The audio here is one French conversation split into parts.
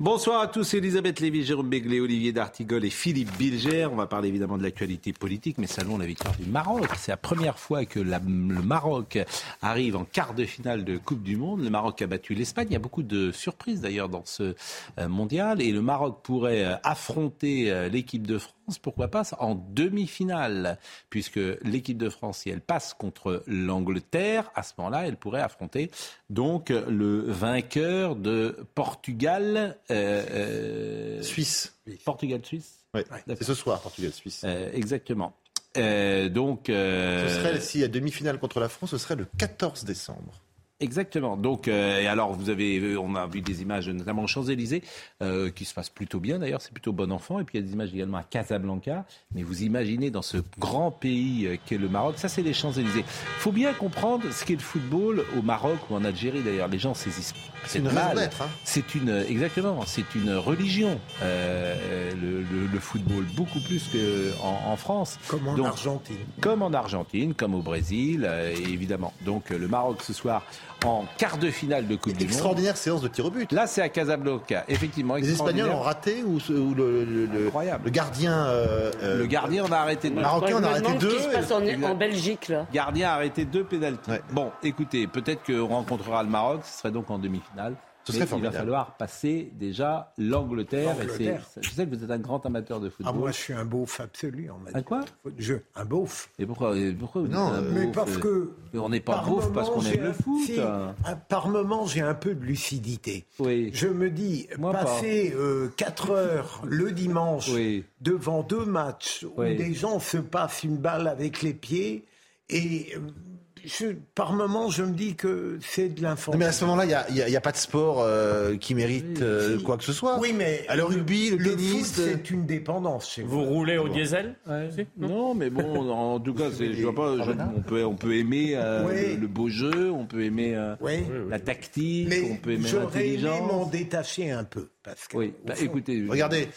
Bonsoir à tous, Elisabeth Lévy, Jérôme Béglé, Olivier D'Artigol et Philippe Bilger. On va parler évidemment de l'actualité politique, mais salon la victoire du Maroc. C'est la première fois que le Maroc arrive en quart de finale de Coupe du Monde. Le Maroc a battu l'Espagne. Il y a beaucoup de surprises d'ailleurs dans ce euh, mondial. Et le Maroc pourrait euh, affronter euh, l'équipe de France, pourquoi pas, en demi-finale. Puisque l'équipe de France, si elle passe contre l'Angleterre, à ce moment-là, elle pourrait affronter donc le vainqueur de Portugal. euh, euh, Suisse. Portugal-Suisse Ouais. D'accord. C'est ce soir, Portugal-Suisse. Euh, exactement. Euh, donc, euh, Ce serait, s'il y a demi-finale contre la France, ce serait le 14 décembre. Exactement. Donc, euh, et alors, vous avez, euh, on a vu des images, notamment aux Champs-Élysées, euh, qui se passent plutôt bien d'ailleurs, c'est plutôt bon enfant. Et puis, il y a des images également à Casablanca. Mais vous imaginez dans ce grand pays euh, qu'est le Maroc, ça, c'est les Champs-Élysées. Il faut bien comprendre ce qu'est le football au Maroc ou en Algérie d'ailleurs. Les gens saisissent C'est une mal. Hein. C'est une exactement, c'est une religion euh, le, le- le football beaucoup plus qu'en en France. Comme en Donc, Argentine. comme en Argentine, comme au Brésil, euh, évidemment. Donc euh, le Maroc ce soir en quart de finale de Coupe du Monde. Extraordinaire séance de tir au but. Là, c'est à Casablanca, effectivement. Les Espagnols ont raté ou, ce- ou le, le- le- Incroyable. le gardien. euh, euh, Le gardien, on a arrêté de Marocain, on a arrêté ce deux. qui se passe en, Belgique, là. gardien a arrêté deux pénaltys. Ouais. Bon, écoutez, peut-être qu'on rencontrera le Maroc, ce serait donc en demi-finale. Ce il va falloir passer déjà l'Angleterre. Je sais que vous êtes un grand amateur de Ah, football. moi, je suis un beauf absolu en matière Un quoi? De je, Un beauf. Et pourquoi, et pourquoi vous dites Non, un euh, Mais beauf, parce euh, que. on n'est pas par beauf parce qu'on aime le foot. si, hein. ah, par moment, j'ai un peu de lucidité. Oui. Je me dis, Moi, passer 4 heures le dimanche Oui. devant deux matchs où Oui. des gens se passent une balle avec les pieds et. Je- par moment, je me dis que c'est de l'information. mais à ce moment-là, il n'y a, pas de sport euh, qui mérite euh, Si. quoi que ce soit. Oui, mais le rugby, le, le tennis. euh, c'est une dépendance chez Vous roulez au diesel Non, mais bon, en tout cas, je vois pas. je- on peut, on peut aimer euh, Oui. le, le beau jeu, on peut aimer euh, Oui. la tactique, Mais on peut aimer j'aurais aimé m'en l'intelligence. détacher un peu. Parce que, Oui, bah, fond, écoutez, Regardez,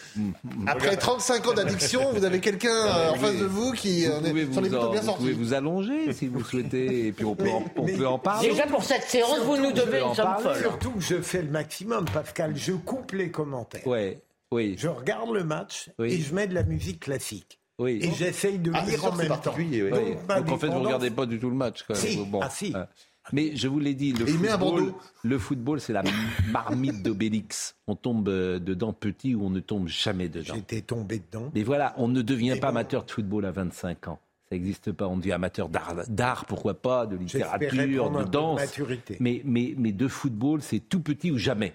après 35 ans d'addiction, vous avez quelqu'un euh, en face de vous qui vous euh, pouvez, est vous, plutôt en- bien vous pouvez sorti. vous allonger si vous souhaitez, et puis on peut, en, on mais- peut en parler. Déjà, pour cette séance, vous nous devez une somme folle. Surtout je fais le maximum, Pascal. Je coupe les commentaires. Ouais, oui, Je regarde le match Oui. et je mets de la musique classique. oui. Et j'essaye de Ah, lire en même temps. oui. Donc, Oui. ma Donc en fait, vous dépendance- regardez pas du tout le match. Quand même. Si, Bon, ah, si. Mais je vous l'ai dit, le Et football, bandeau. le football, c'est la marmite d'Obélix. On tombe euh, dedans petit ou on ne tombe jamais dedans. J'étais tombé dedans. Mais voilà, on ne devient pas bon. amateur de football à 25 ans. Ça n'existe pas. On devient amateur d'art, d'art, pourquoi pas, de littérature, de danse. mais, mais de football, c'est tout petit ou jamais.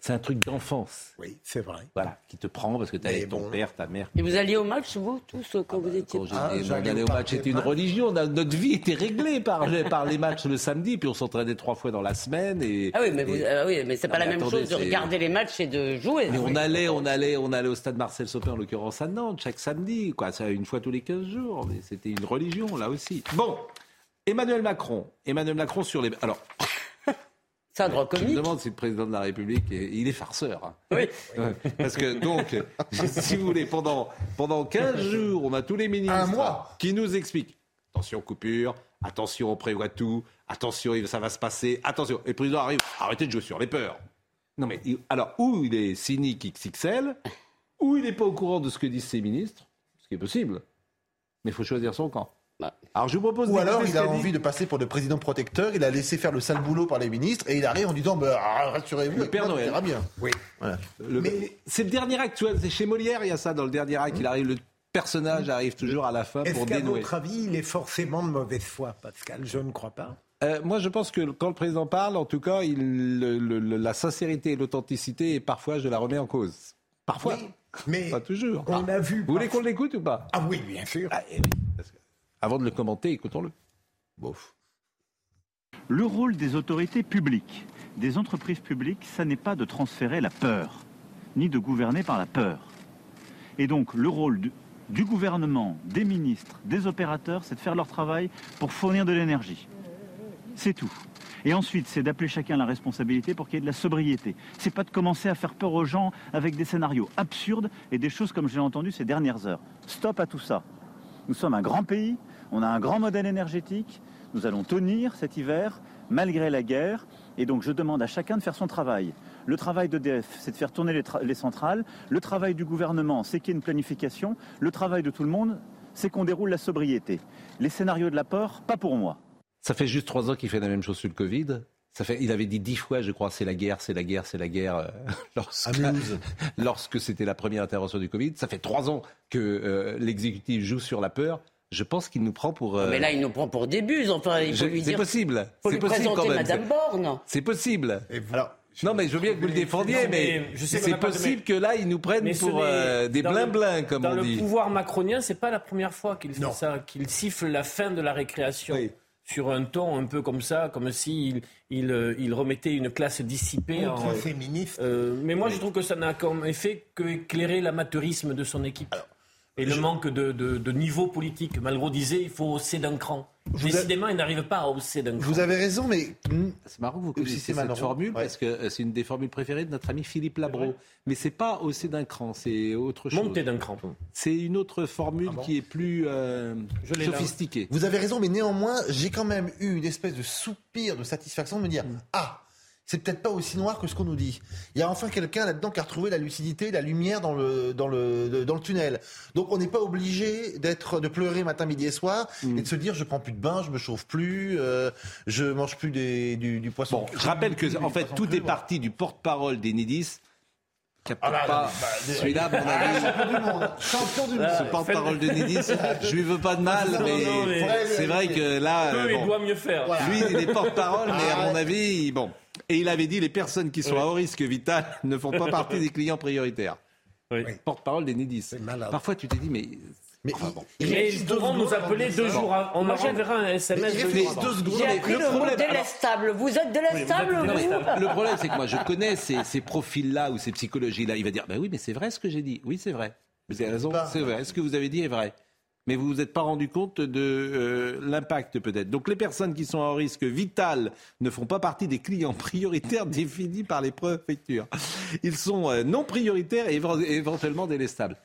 C'est un truc d'enfance. Oui, c'est vrai. Voilà, qui te prend parce que tu Mais ton bon. père, ta mère. Et vous alliez au match, vous, tous, quand vous étiez Quand Ah, j'allais on allait au match, c'était une religion. Notre vie était réglée par, par les matchs le samedi, puis on s'entraînait trois fois dans la semaine. Et, Ah oui, mais, vous, et- ah oui, mais c'est pas Non, la mais même attendez, chose de regarder les matchs et de jouer. Mais Oui. on allait, on allait, on allait au stade Marcel Sopin, en l'occurrence à Nantes, chaque samedi, quoi. Ça, une fois tous les 15 jours. Mais c'était une religion, là aussi. Bon, Emmanuel Macron. Emmanuel Macron sur les. Alors, C'est un droit je me demande si le président de la République, est- il est farceur. Oui. Parce que, donc, si vous voulez, pendant, pendant 15 jours, on a tous les ministres Un mois. qui nous expliquent attention, coupure, attention, on prévoit tout, attention, ça va se passer, attention. Et le président arrive, arrêtez de jouer sur les peurs. Non, mais alors, ou il est cynique XXL, ou il n'est pas au courant de ce que disent ses ministres, ce qui est possible. Mais il faut choisir son camp. Bah. Alors, je vous propose Ou alors il a envie de passer pour le président protecteur, il a laissé faire le sale boulot par les ministres et il arrive en disant bah, ah, rassurez-vous, Le Père moi, tout Noël. ira bien. Oui. Voilà. Le- Mais- C'est le dernier acte, tu vois, c'est chez Molière, il y a ça dans le dernier acte, il arrive, le personnage arrive toujours à la fin Est-ce pour qu'à dénouer. votre avis, il est forcément de mauvaise foi, Pascal? Je ne crois pas. Euh, moi, je pense que quand le président parle, en tout cas, il, le- le- la sincérité et l'authenticité, et parfois, je la remets en cause. Parfois. Oui, mais Pas toujours. on a vu. Vous voulez qu'on l'écoute ou pas? Ah oui, bien sûr. Ah, eh oui, parce que- Avant de le commenter, écoutons-le. Le rôle des autorités publiques, des entreprises publiques, ça n'est pas de transférer la peur, ni de gouverner par la peur. Et donc le rôle du, du gouvernement, des ministres, des opérateurs, c'est de faire leur travail pour fournir de l'énergie. C'est tout. Et ensuite, c'est d'appeler chacun la responsabilité pour qu'il y ait de la sobriété. C'est pas de commencer à faire peur aux gens avec des scénarios absurdes et des choses comme j'ai entendu ces dernières heures. Stop à tout ça. Nous sommes un grand pays, on a un grand modèle énergétique, nous allons tenir cet hiver malgré la guerre, et donc je demande à chacun de faire son travail. Le travail d'EDF, c'est de faire tourner les, tra- les centrales. Le travail du gouvernement, c'est qu'il y ait une planification. Le travail de tout le monde, c'est qu'on déroule la sobriété. Les scénarios de la peur, pas pour moi. Ça fait juste trois ans qu'il fait la même chose sur le Covid. Ça fait, il avait dit dix fois, je crois, c'est la guerre, c'est la guerre, c'est la guerre, euh, lorsque, lorsque c'était la première intervention du Covid. Ça fait trois ans que euh, l'exécutif joue sur la peur. Je pense qu'il nous prend pour. euh, Mais là, il nous prend pour des buses. Enfin, il je- faut lui c'est dire. possible. faut C'est lui possible quand présenter même. Madame Borne. C'est possible. Alors, Non, mais je veux bien que vous le défendiez, Non, mais, c'est possible que là, ils nous prennent pour euh, des dans le- blin-blin, comme Dans on le dit. pouvoir macronien, c'est pas la première fois qu'il fait Non. ça, qu'il siffle la fin de la récréation. Oui. Sur un ton un peu comme ça, comme s'il il, euh, il remettait une classe dissipée en. Féministe. Euh, mais moi, je trouve que ça n'a comme effet que éclairer l'amateurisme de son équipe. Et le manque de, de- de niveau politique. Malraux disait il faut hausser d'un cran. vous a- Décidément, il n'arrive pas à hausser d'un cran. vous avez raison, mais mm, C'est marrant que vous Ou si connaissiez c'est cette Malraux, formule ouais. parce que euh, c'est une des formules préférées de notre ami Philippe Labro. Mais c'est pas hausser d'un cran, c'est autre chose. Monter d'un cran. C'est une autre formule qui est plus euh, là. sophistiquée. vous avez raison, mais néanmoins, j'ai quand même eu une espèce de soupir de satisfaction de me dire Ah, c'est peut-être pas aussi noir que ce qu'on nous dit. Il y a enfin quelqu'un là-dedans qui a retrouvé la lucidité, la lumière dans le, dans le, dans le tunnel. Donc on n'est pas obligé d'être, de pleurer matin, midi et soir et de se dire je prends plus de bain, je me chauffe plus, euh, je mange plus des, du, du poisson. Bon, cru, je rappelle que du en fait tout cru, est parti du porte-parole d'Enidis. Qui a peut-être là, pas bah, bah, celui-là, à mon Ah, avis. champion du monde, champion du monde. Ce porte-parole de Nidis, je lui veux pas de mal, Non, mais, c'est vrai que là, Peu, il doit mieux faire. lui, il est porte-parole, mais à Ah, mon avis, bon. Et il avait dit les personnes qui sont à haut risque vital ne font pas partie des clients prioritaires. Oui. Porte-parole des Nidis. malade. Parfois, tu t'es dit, mais Mais Enfin, il- bon. il Mais réagit ils deux pourront nous appeler de deux jours avant. On Moi, leur j'ai- enverra un SMS il deux secondes. J'ai appris le le, mot problème- délestable. Vous êtes délestable, Oui, vous êtes vous. Le problème, c'est que moi, je connais ces, ces profils-là ou ces psychologies-là. Il va dire, ben oui, mais c'est vrai ce que j'ai dit. Oui, c'est vrai. Vous avez raison, c'est vrai. Ce que vous avez dit est vrai. Mais vous vous êtes pas rendu compte de euh, l'impact peut-être. Donc les personnes qui sont à risque vital ne font pas partie des clients prioritaires définis par les préfectures. Ils sont euh, non prioritaires et éve- éventuellement délestables.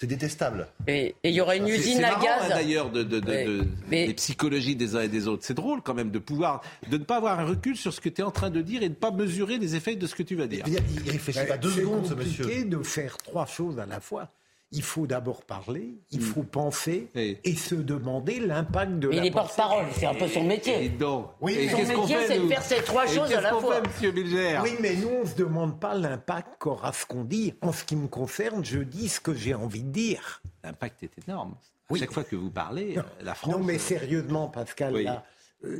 C'est détestable. Et il y aura une C'est- usine c'est à marrant, hein, gaz. d'ailleurs de, de, de- Ouais. de- Mais- des psychologies des uns et des autres. C'est drôle quand même de pouvoir de ne pas avoir un recul sur ce que tu es en train de dire et de ne pas mesurer les effets de ce que tu vas dire. Il, réfléchit pas deux C'est secondes, ce compliqué monsieur. de faire trois choses à la fois. Il faut d'abord parler, il faut penser Et- et se demander l'impact de Mais la il est porte-parole, c'est un peu son Et métier. donc, Oui, et mais Son métier, c'est de faire ces trois Et choses à la fois. fait, monsieur Bilger Oui, mais nous, on ne se demande pas l'impact qu'aura ce qu'on dit. En ce qui me concerne, je dis ce que j'ai envie de dire. L'impact est énorme. À Oui. chaque fois que vous parlez, euh, la France. Non, mais euh, sérieusement, Pascal, Oui. là,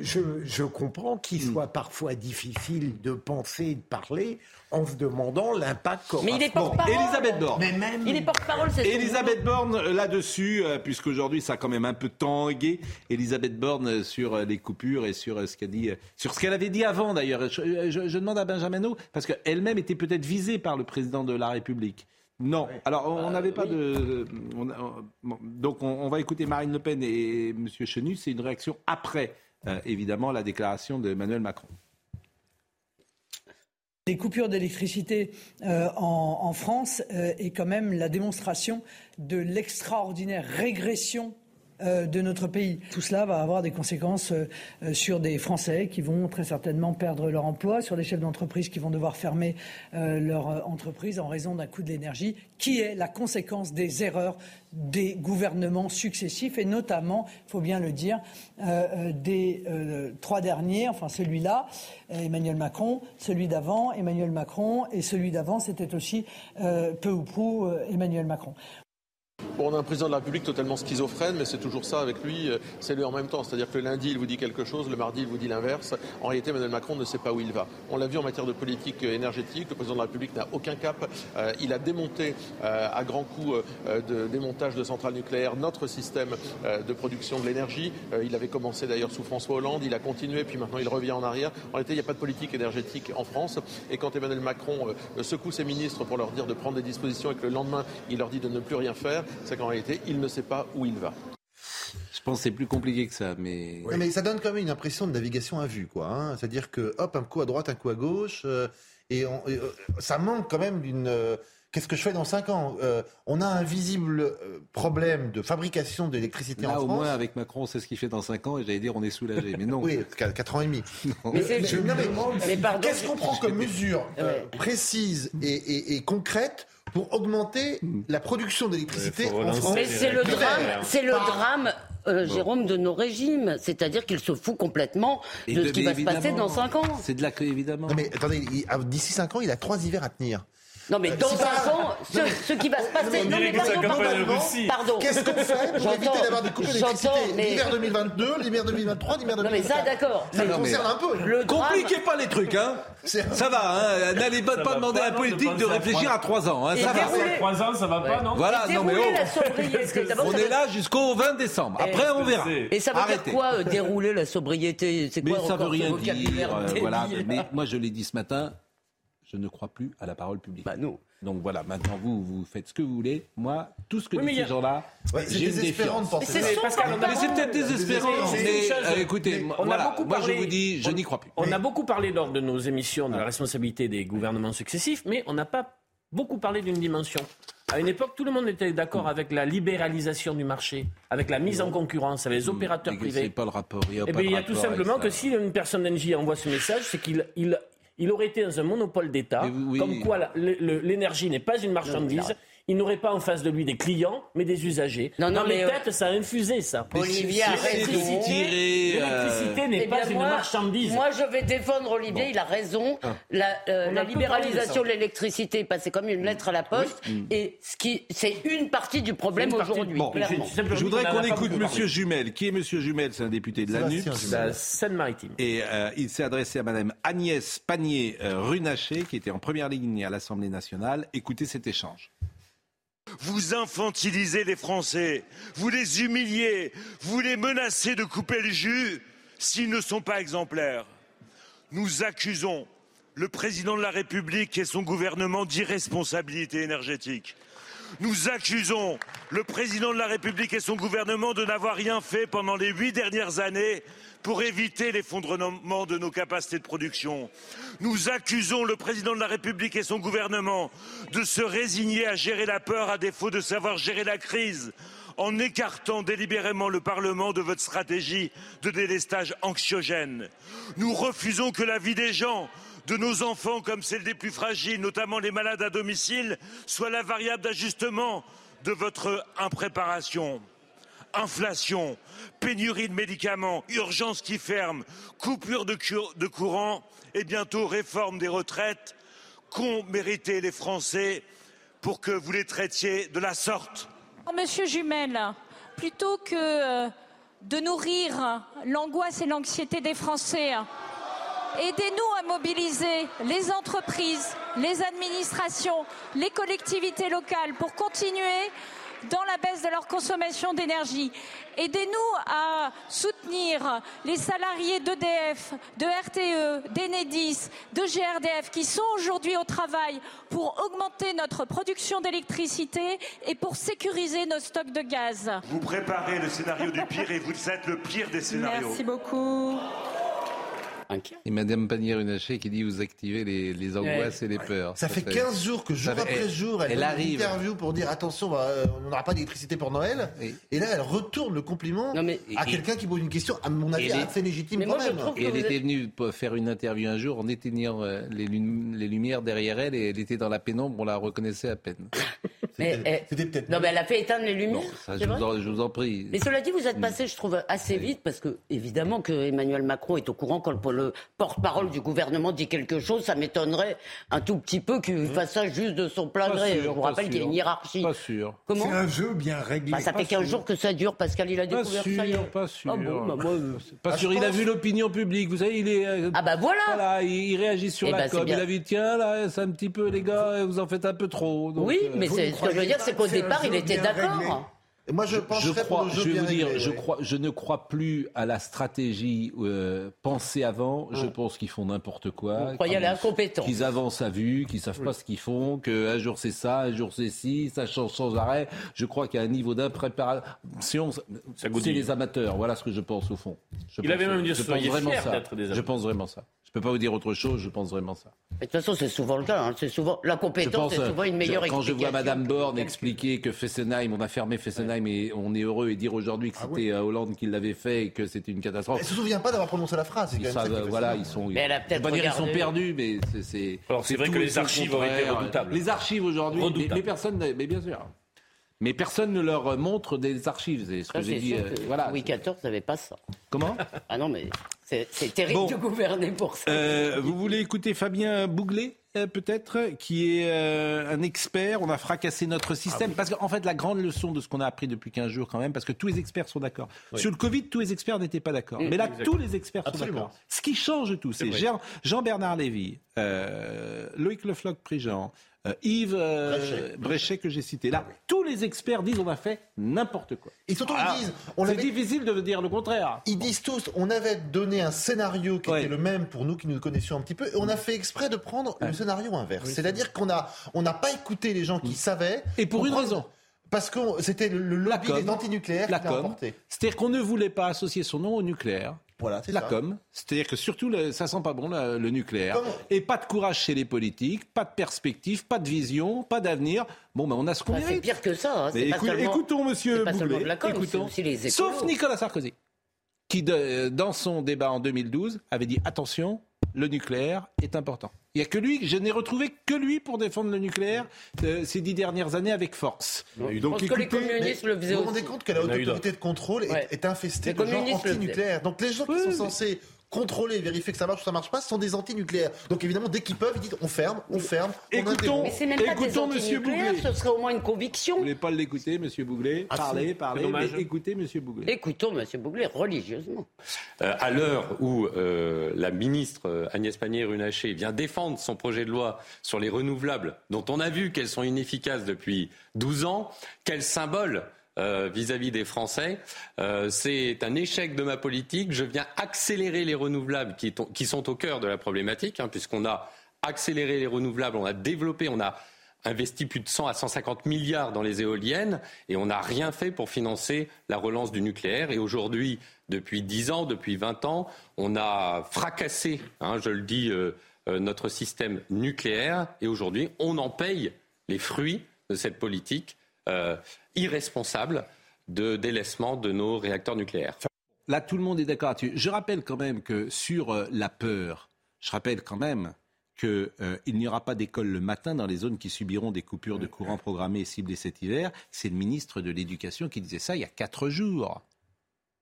je, je comprends qu'il soit parfois difficile de penser et de parler en se demandant l'impact qu'aura Mais il est porte-parole. Elisabeth Borne. Mais même... Il est porte-parole, c'est Elisabeth Borne euh, là-dessus, euh, puisqu'aujourd'hui ça a quand même un peu tangué. Elisabeth Borne euh, sur euh, les coupures et sur euh, ce qu'elle dit, euh, sur ce qu'elle avait dit avant d'ailleurs. Je, je- je demande à Benjamin No, parce qu'elle-même était peut-être visée par le président de la République. Non. Alors on n'avait pas de. on a- on- bon, donc on, on va écouter Marine Le Pen et M. Chenu. C'est une réaction après, évidemment, la déclaration d'Emmanuel Macron. Les coupures d'électricité euh, en, France euh, est quand même la démonstration de l'extraordinaire régression euh, de notre pays. Tout cela va avoir des conséquences euh, euh, sur des Français qui vont très certainement perdre leur emploi, sur des chefs d'entreprise qui vont devoir fermer euh, leur euh, entreprise en raison d'un coût de l'énergie, qui est la conséquence des erreurs des gouvernements successifs et notamment, il faut bien le dire, euh, euh, des euh, trois derniers, enfin celui-là, euh, Emmanuel Macron, celui d'avant, Emmanuel Macron, et celui d'avant, c'était aussi euh, peu ou prou euh, Emmanuel Macron. Bon, on a un président de la République totalement schizophrène, mais c'est toujours ça avec lui, euh, c'est lui en même temps. C'est-à-dire que le lundi, il vous dit quelque chose, le mardi, il vous dit l'inverse. En réalité, Emmanuel Macron ne sait pas où il va. On l'a vu en matière de politique euh, énergétique, le président de la République n'a aucun cap. Euh, il a démonté à grands coups de démontage de centrales nucléaires notre système de production de l'énergie. Il avait commencé d'ailleurs sous François Hollande, il a continué, puis maintenant il revient en arrière. En réalité, il n'y a pas de politique énergétique en France. Et quand Emmanuel Macron secoue ses ministres pour leur dire de prendre des dispositions et que le lendemain, il leur dit de ne plus rien faire, c'est qu'en réalité, il ne sait pas où il va. Je pense que c'est plus compliqué que ça, mais. Non, mais ça donne quand même une impression de navigation à vue, quoi. hein. C'est-à-dire que, hop, un coup à droite, un coup à gauche, euh, et, on- et, euh, ça manque quand même d'une. euh, Qu'est-ce que je fais dans 5 ans? Euh, On a un visible euh, problème de fabrication d'électricité Là, en au France. moins, avec Macron, on sait ce qu'il fait dans 5 ans et j'allais dire on est soulagé. Mais non. Oui, 4 ans et demi. Mais mais- Mais pardon, Qu'est-ce qu'on prend comme mesure euh, Ouais. précise et, et- et concrète pour augmenter la production d'électricité en France Mais c'est le drame, c'est le drame, euh, Jérôme, de nos régimes. C'est-à-dire qu'il se fout complètement de ce qui va se passer dans 5 ans. C'est de la évidemment. Non mais attendez, d'ici 5 ans, il a 3 hivers à tenir. Non, mais Euh, dans si 5 ça- ans, ce, mais- qui va se passer. on Non, mais pardon, pardon, pardon. Qu'est-ce qu'on fait pour éviter J'entends, d'avoir des coupes d'électricité mais- L'hiver 2022, l'hiver 2023, l'hiver Non, mais 2024 ça, d'accord. Ça Mais- mais- concerne un peu. Le drame, Compliquez pas les trucs, hein Ça va, hein N'allez pas, demander à la politique de réfléchir trois- à 3 ans, hein, ça va. dérouler- Trois ans, ça va pas, non Voilà, non mais oh On est là jusqu'au 20 décembre. Après, on verra. Et ça veut dire quoi, euh, dérouler la sobriété? C'est Mais quoi ça veut rien dire. euh, voilà. Mais moi, je l'ai dit ce matin, je ne crois plus à la parole publique. Bah, nous. Donc voilà, maintenant vous, vous faites ce que vous voulez. Moi, tout ce que Oui, disent y ces a- gens-là, Ouais, j'ai une défiance. c'est a- peut-être désespérant, mais chose. euh, écoutez, moi, On a beaucoup moi je parlé- vous dis, je n'y crois plus. On a beaucoup parlé lors de nos émissions de la responsabilité des gouvernements successifs, mais on n'a pas beaucoup parlé d'une dimension. À une époque, tout le monde était d'accord avec la libéralisation du marché, avec la mise en concurrence, avec les opérateurs Mais privés. C'est pas le rapport. Il y a, Eh pas bien, de il y a tout simplement que si une personne d'Engie envoie ce message, c'est qu'il il, il aurait été dans un monopole d'État, oui. comme quoi l'énergie n'est pas une marchandise. Il n'aurait pas en face de lui des clients, mais des usagers. Non, non, Dans mais, les euh, têtes, ça a infusé ça. Olivier a C'est raison. tiré, euh, L'électricité n'est Eh pas une marchandise. Moi, je vais défendre Olivier, il a raison. La, euh, On la a peu libéralisation de l'électricité est passée comme une lettre à la poste. Et ce qui, c'est une partie du problème aujourd'hui, Je voudrais qu'on écoute Monsieur. Jumel. Qui est Monsieur Jumel? C'est un député de la NUP. Seine-Maritime. Et euh, il s'est adressé à Madame Agnès Pannier-Runacher, qui était en première ligne à l'Assemblée nationale. Écoutez cet échange. Vous infantilisez les Français, vous les humiliez, vous les menacez de couper le jus s'ils ne sont pas exemplaires. Nous accusons le président de la République et son gouvernement d'irresponsabilité énergétique. Nous accusons le président de la République et son gouvernement de n'avoir rien fait pendant les huit dernières années pour éviter l'effondrement de nos capacités de production. Nous accusons le président de la République et son gouvernement de se résigner à gérer la peur à défaut de savoir gérer la crise en écartant délibérément le Parlement de votre stratégie de délestage anxiogène. Nous refusons que la vie des gens, de nos enfants comme celle des plus fragiles, notamment les malades à domicile, soit la variable d'ajustement de votre impréparation. Inflation, pénurie de médicaments, urgence qui ferme, coupure de, courant et bientôt réforme des retraites qu'ont mérité les Français pour que vous les traitiez de la sorte? Monsieur Jumel, plutôt que euh, de nourrir l'angoisse et l'anxiété des Français, aidez-nous à mobiliser les entreprises, les administrations, les collectivités locales pour continuer dans la baisse de leur consommation d'énergie. Aidez-nous à soutenir les salariés d'EDF, de RTE, d'Enedis, de GRDF qui sont aujourd'hui au travail pour augmenter notre production d'électricité et pour sécuriser nos stocks de gaz. Vous préparez le scénario du pire et vous êtes le pire des scénarios. Merci beaucoup. Et Madame Pannier-Runacher qui dit vous activez les, les angoisses et les peurs. Ça fait 15 jours que jour Ça fait- après jour, elle, elle donne arrive. une interview pour dire attention, bah, euh, on n'aura pas d'électricité pour Noël. Et- Et là, elle retourne le compliment Non, mais- à et- quelqu'un qui pose une question, à mon avis, Et les- assez légitime Mais quand moi, même. Et elle était venue pour faire une interview un jour en éteignant euh, les, lum- les lumières derrière elle et elle était dans la pénombre, on la reconnaissait à peine. Mais, eh, C'était peut-être. Non, mais elle a fait éteindre les lumières. Ça, je vous, en, je vous en prie. Mais cela dit, vous êtes passé, je trouve, assez vite, parce que, évidemment, que Emmanuel Macron est au courant quand le, le porte-parole du gouvernement dit quelque chose. Ça m'étonnerait un tout petit peu qu'il fasse ça juste de son plein gré. je vous pas rappelle qu'il y a sûr. une hiérarchie. Pas sûr. Comment C'est un jeu bien réglé. Bah, Ça fait 15 jours que ça dure, Pascal, il a Pas découvert sûr, ça hier. pas sûr. Ah bon, bah, moi, Pas Ah, sûr, il a vu l'opinion publique. Vous savez, il est. euh, Ah bah voilà, Voilà, il, il réagit sur Eh la c'est com. Il a vu, tiens, là, c'est un petit peu, les gars, vous en faites un peu trop. Donc, Oui, euh, mais ce que je veux dire, c'est qu'au départ, il était d'accord. Et moi, je je penserais crois, pour le jeu je vais bien vous dire, réglé, je, ouais. crois, je ne crois plus à la stratégie euh, pensée avant. Je pense qu'ils font n'importe quoi. Vous croyez à qu'ils- l'incompétence. Qu'ils avancent à vue, qu'ils savent pas ce qu'ils font, qu'un jour c'est ça, un jour c'est ci, ça change sans arrêt. Je crois qu'il y a un niveau d'impréparation. C'est les amateurs. Voilà ce que je pense au fond. Je Il pense- avait même dit je soyez pense vraiment fiers ça. des Je pense vraiment ça. Je peux pas vous dire autre chose. Je pense vraiment ça. Mais De toute façon, c'est souvent le cas. hein. C'est souvent la compétence, c'est euh, souvent une meilleure je- Quand je vois. Madame Borne expliquer que Fessenheim, on a fermé Fessenheim et on est heureux et dire aujourd'hui que c'était euh, Hollande qui l'avait fait et que c'était une catastrophe. Elle se souvient pas d'avoir prononcé la phrase. Ils ça savent, est euh, voilà, ils sont. Mais elle a peut-être pas dire ils sont perdus, mais c'est. c'est Alors, c'est vrai que les archives auraient été redoutables. Les archives aujourd'hui, mais, Redoutables. mais personne, ne- mais bien sûr. Mais personne ne leur montre des archives. C'est ce que j'ai dit. euh, voilà. Louis XIV n'avait pas ça. Comment? Ah non, mais c'est terrible Bon. de gouverner pour ça. Euh, vous voulez écouter Fabien Bouglet euh, peut-être, qui est euh, un expert? On a fracassé notre système. Parce qu'en fait, la grande leçon de ce qu'on a appris depuis 15 jours, quand même, parce que tous les experts sont d'accord. Sur le Covid, tous les experts n'étaient pas d'accord. Mais là, tous les experts Absolument. sont d'accord. Ce qui change tout, c'est Jean-Bernard Lévy, Loïc Lefloc-Prigent, euh, Yves euh, Bréchet. Bréchet que j'ai cité. Là, tous les experts disent on a fait n'importe quoi. Et surtout, Ah, ils disent, on C'est l'avait difficile de dire le contraire. Ils disent tous, on avait donné un scénario qui Ouais. était le même pour nous qui nous connaissions un petit peu, et on a fait exprès de prendre le scénario inverse. C'est-à-dire qu'on on n'a pas écouté les gens qui savaient. Et pour une prendre- raison. Parce que c'était le, lobby des antinucléaires qui l'a emporté. C'est-à-dire qu'on ne voulait pas associer son nom au nucléaire. Voilà, c'est la ça. com. C'est-à-dire que surtout, le- ça sent pas bon, le, le nucléaire. Et pas de courage chez les politiques, pas de perspective, pas de vision, pas d'avenir. Bon, ben on a ce qu'on Bah, c'est mérite. pire que ça. hein. Mais C'est seulement- écoutons, monsieur c'est de la com, écoutons. c'est aussi les écolos. Sauf Nicolas Sarkozy, qui, de- dans son débat en 2012, avait dit attention, le nucléaire est important. Il n'y a que lui, je n'ai retrouvé que lui pour défendre le nucléaire euh, ces dix dernières années avec force. Pense que les communistes le Vous faisaient vous rendez compte que la haute autorité de contrôle est, Ouais. est infestée Les de gens antinucléaires. Donc les gens qui Oui, sont mais- censés contrôler, vérifier que ça marche ou ça marche pas, sont des antinucléaires. Donc évidemment, dès qu'ils peuvent, ils disent on ferme, on ferme, on Écoutons. Mais c'est même pas des Monsieur Bouglé. ce serait au moins une Vous conviction. voulez pas l'écouter, monsieur Bouglé? Ah, Parlez, parlez, mais écoutez, monsieur Bouglé. Écoutons M. Bouglet religieusement. Euh, à l'heure où euh, la ministre euh, Agnès Pannier-Runacher vient défendre son projet de loi sur les renouvelables, dont on a vu qu'elles sont inefficaces depuis 12 ans, quel symbole euh, vis-à-vis des Français. Euh, c'est un échec de ma politique. Je viens accélérer les renouvelables qui, sont au cœur de la problématique, hein, puisqu'on a accéléré les renouvelables, on a développé, on a investi plus de 100 à 150 milliards dans les éoliennes et on n'a rien fait pour financer la relance du nucléaire. Et aujourd'hui, depuis 10 ans, depuis 20 ans, on a fracassé, hein, je le dis, euh, notre système nucléaire et aujourd'hui, on en paye les fruits de cette politique irresponsable de délaissement de nos réacteurs nucléaires. Là, tout le monde est d'accord là-dessus. Je rappelle quand même que sur euh, la peur, je rappelle quand même qu'il n'y aura pas d'école le matin dans les zones qui subiront des coupures de courant programmées et ciblées cet hiver. C'est le ministre de l'Éducation qui disait ça il y a quatre jours.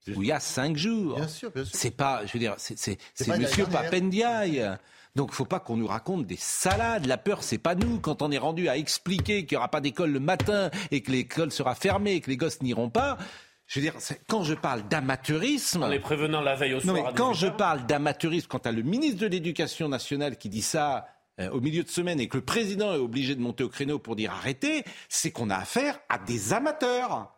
Ou il y a cinq jours. Bien sûr, bien sûr. C'est pas, je veux dire, c'est, Monsieur l'année dernière. Papendiaï. Donc, faut pas qu'on nous raconte des salades. La peur, c'est pas nous. Quand on est rendu à expliquer qu'il y aura pas d'école le matin et que l'école sera fermée et que les gosses n'iront pas, je veux dire, quand je parle d'amateurisme. En les prévenant la veille au Non, soir. mais à quand 18 je parle d'amateurisme, quand à le ministre de l'Éducation nationale qui dit ça euh, au milieu de semaine et que le président est obligé de monter au créneau pour dire arrêtez, c'est qu'on a affaire à des amateurs.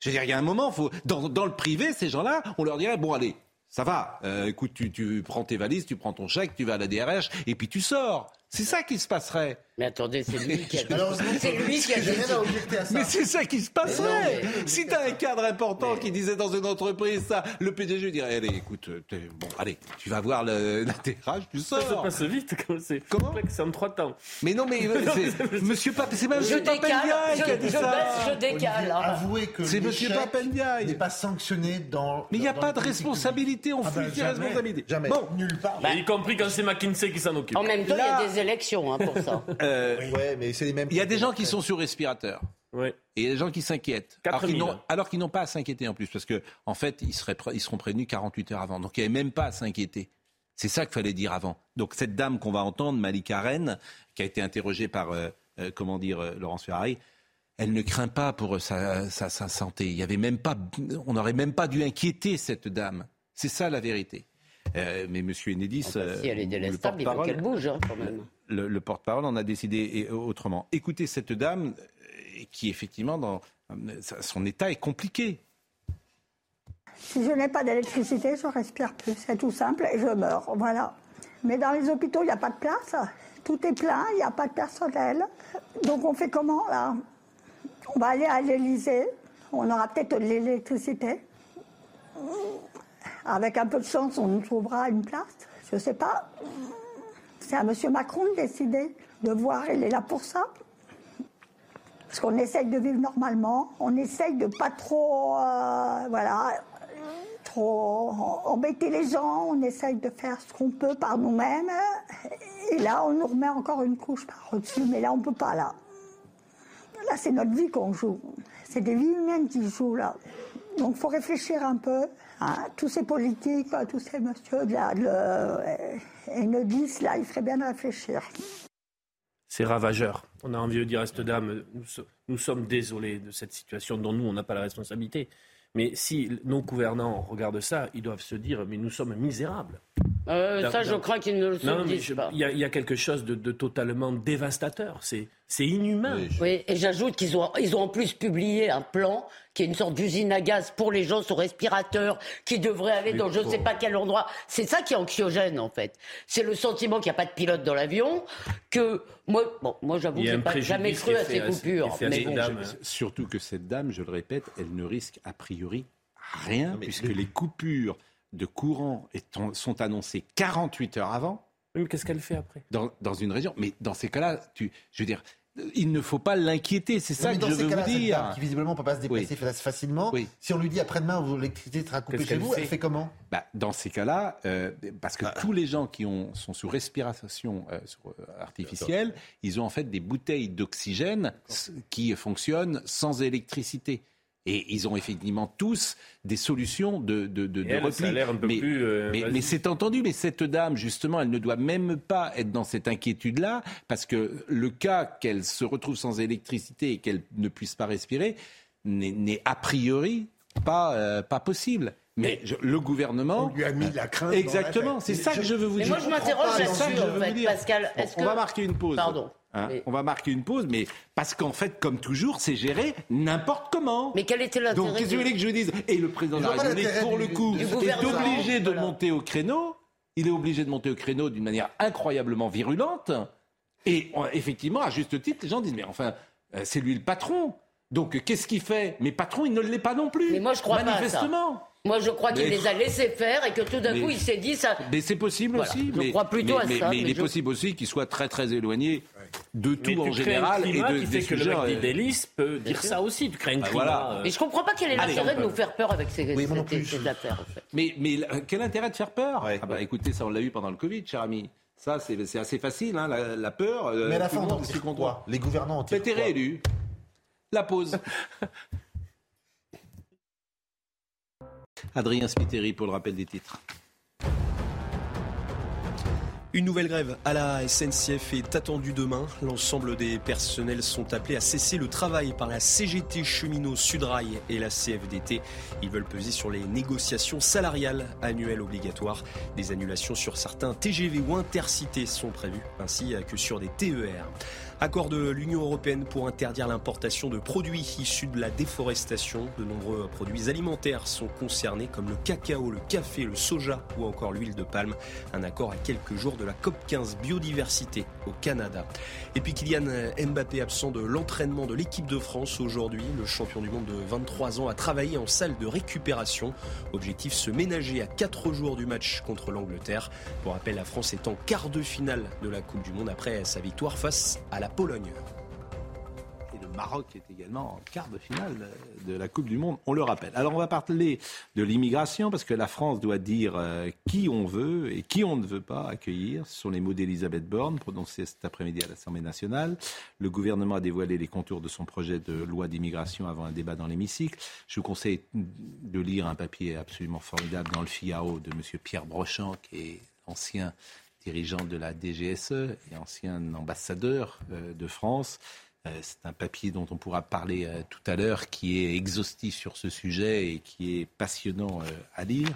Je veux dire, il y a un moment, faut, dans, dans le privé, ces gens-là, on leur dirait bon, allez, ça va, euh, écoute, tu, tu prends tes valises, tu prends ton chèque, tu vas à la DRH et puis tu sors. C'est ça qui se passerait. Mais attendez, c'est lui qui a C'est lui qui a à dit. objecter à ça. Mais c'est ça qui se passerait. Mais non, mais- Si tu as un cadre important qui disait dans une entreprise ça, le PDG dirait allez, écoute, euh, bon, allez, tu vas voir le, la DRH, tu Ça se sors. passe vite, comme c'est Comment c'est en trois temps. Mais non, mais euh, c'est Monsieur c'est même Je Monsieur qui a je, dit je ça. baisse, je décale. hein. Avouez que C'est Monsieur n'est pas sanctionné dans. Mais il n'y a pas de responsabilité, on Ah ben, fuit les jamais. responsabilités. Jamais. Bon, Nulle part. y compris quand c'est McKinsey qui s'en occupe. En même temps, il y a des élections hein, pour ça. Euh, Ouais, mais c'est les mêmes. Il y a des gens qui sont sur respirateur. Et il y a des gens qui s'inquiètent. Alors 4000. qu'ils n'ont- pas à s'inquiéter en plus, parce que en fait, ils, seraient, pré- ils seront prévenus 48 heures avant. Donc il n'y avait même pas à s'inquiéter. C'est ça qu'il fallait dire avant. Donc cette dame qu'on va entendre, Malika Rennes, qui a été interrogée par, euh, euh, comment dire, euh, Laurence Ferrari, elle ne craint pas pour sa, sa- sa santé. Il y avait même pas, on n'aurait même pas dû inquiéter cette dame. C'est ça la vérité. Euh, mais Monsieur Enedis, euh, Si elle est le délestable, il faut qu'elle bouge hein, quand même. Le, le porte-parole en a décidé et- autrement. Écoutez cette dame euh, qui, effectivement, dans euh, son état est compliqué. Si je n'ai pas d'électricité, je respire plus. C'est tout simple et je meurs. Voilà. Mais dans les hôpitaux, il n'y a pas de place. Tout est plein, il n'y a pas de personnel. Donc on fait comment là? On va aller à l'Élysée. On aura peut-être de l'électricité. Avec un peu de chance, on trouvera une place. Je ne sais pas. C'est à M. Macron de décider, de voir, il est là pour ça. Parce qu'on essaye de vivre normalement, on essaye de pas trop, euh, voilà, trop embêter les gens, on essaye de faire ce qu'on peut par nous-mêmes. Et là, on nous remet encore une couche par au-dessus, mais là, on peut pas, là. Là, c'est notre vie qu'on joue. C'est des vies humaines qui jouent, là. Donc, faut réfléchir un peu. Hein. Tous ces politiques, tous ces messieurs de, euh, Enedis, là, il ferait bien de réfléchir. C'est ravageur. On a envie de dire à cette dame, nous, nous sommes désolés de cette situation dont nous, on n'a pas la responsabilité. Mais si nos gouvernants regardent ça, ils doivent se dire, mais nous sommes misérables. Euh, ça, je crois qu'ils ne le Non, mais je- pas. il y, a- il y a quelque chose de, de totalement dévastateur. C'est c'est inhumain. Oui, et j'ajoute qu'ils ont, ils ont en plus publié un plan qui est une sorte d'usine à gaz pour les gens sur respirateur, qui devrait aller Mais dans je ne sais pas quel endroit. C'est ça qui est anxiogène, en fait. C'est le sentiment qu'il n'y a pas de pilote dans l'avion, que moi, bon, moi j'avoue, j'ai un pas jamais cru à ces coupures. Mais cette bon. dame. Surtout que cette dame, je le répète, elle ne risque a priori rien, puisque les coupures de courant étant- sont annoncées 48 heures avant. Mais qu'est-ce qu'elle fait après? Dans, dans une région. Mais dans ces cas-là, tu, je veux dire, il ne faut pas l'inquiéter. C'est ça que dans je ces veux vous dire. dame qui visiblement ne peut pas se déplacer assez facilement. Si on lui dit après-demain, vous- l'électricité sera coupée chez vous, fait elle fait comment? Bah, dans ces cas-là, euh, parce que Ah. tous les gens qui ont, sont sous respiration euh, sur, euh, artificielle, ils ont en fait des bouteilles d'oxygène qui fonctionnent sans électricité. Et ils ont effectivement tous des solutions de, de, de, Et de elle, repli. ça a l'air un peu mais, plus, euh, mais, c'est entendu, mais cette dame, justement, elle ne doit même pas être dans cette inquiétude-là, parce que le cas qu'elle se retrouve sans électricité et qu'elle ne puisse pas respirer n'est n'est a priori pas, euh, pas possible. Mais je- le gouvernement. On lui a mis la crainte Exactement, c'est ça que je veux vous Mais dire. moi, je m'interroge C'est ça que là-dessus, je en veux fait. Pascal. Bon, on que- va marquer une pause. Pardon. Hein, Mais- On va marquer une pause, mais parce qu'en fait, comme toujours, c'est géré n'importe comment. Mais quel était l'intérêt Donc, qu'est-ce que vous voulez que je vous dise? Et le président de la République, pour du- le coup, est obligé de voilà. monter au créneau. Il est obligé de monter au créneau d'une manière incroyablement virulente. Et effectivement, à juste titre, les gens disent Mais enfin, euh, c'est lui le patron. Donc, qu'est-ce qu'il fait? Mais patron, il ne l'est pas non plus. Mais moi, je crois pas à ça. Moi, je crois qu'il Mais- les a laissés faire et que tout d'un Mais- coup, il s'est dit ça. Mais c'est possible Voilà, aussi. je mais, crois plutôt mais- à mais- ça, Mais il mais est je- possible aussi qu'il soit très très éloigné de tout en général un et de, qui des fait que le sujets, mec euh, d'Idélis peut dire ça aussi. Tu crées un Bah, voilà. euh, Mais je comprends pas quel est l'intérêt de nous faire peur avec ces, Oui, moi non ces- plus. ces affaires. En fait. Mais, mais euh, quel intérêt de faire peur? Ah bah écoutez, ça on l'a eu pendant le Covid, cher ami. Ça c'est assez facile, hein, la, la peur. euh, Mais à la fin, le on en Les gouvernants en tirent T'es quoi? réélu. La pause. Adrien Spiteri pour le rappel des titres. Une nouvelle grève à la SNCF est attendue demain. L'ensemble des personnels sont appelés à cesser le travail par la CGT Cheminot Sudrail et la CFDT. Ils veulent peser sur les négociations salariales annuelles obligatoires. Des annulations sur certains TGV ou intercités sont prévues, ainsi que sur des TER. Accord de l'Union européenne pour interdire l'importation de produits issus de la déforestation. De nombreux produits alimentaires sont concernés comme le cacao, le café, le soja ou encore l'huile de palme. Un accord à quelques jours de la COP15 biodiversité au Canada. Et puis Kylian Mbappé absent de l'entraînement de l'équipe de France aujourd'hui. Le champion du monde de 23 ans a travaillé en salle de récupération. Objectif se ménager à 4 jours du match contre l'Angleterre. Pour rappel, la France est en quart de finale de la Coupe du Monde après sa victoire face à la Pologne. Et le Maroc est également en quart de finale de la Coupe du Monde, on le rappelle. Alors on va parler de l'immigration parce que la France doit dire euh, qui on veut et qui on ne veut pas accueillir. Ce sont les mots d'Elisabeth Borne prononcés cet après-midi à l'Assemblée nationale. Le gouvernement a dévoilé les contours de son projet de loi d'immigration avant un débat dans l'hémicycle. Je vous conseille de lire un papier absolument formidable dans le FIAO de M. Pierre Brochant, qui est ancien dirigeant de la DGSE et ancien ambassadeur euh, de France. Euh, c'est un papier dont on pourra parler euh, tout à l'heure, qui est exhaustif sur ce sujet et qui est passionnant à lire.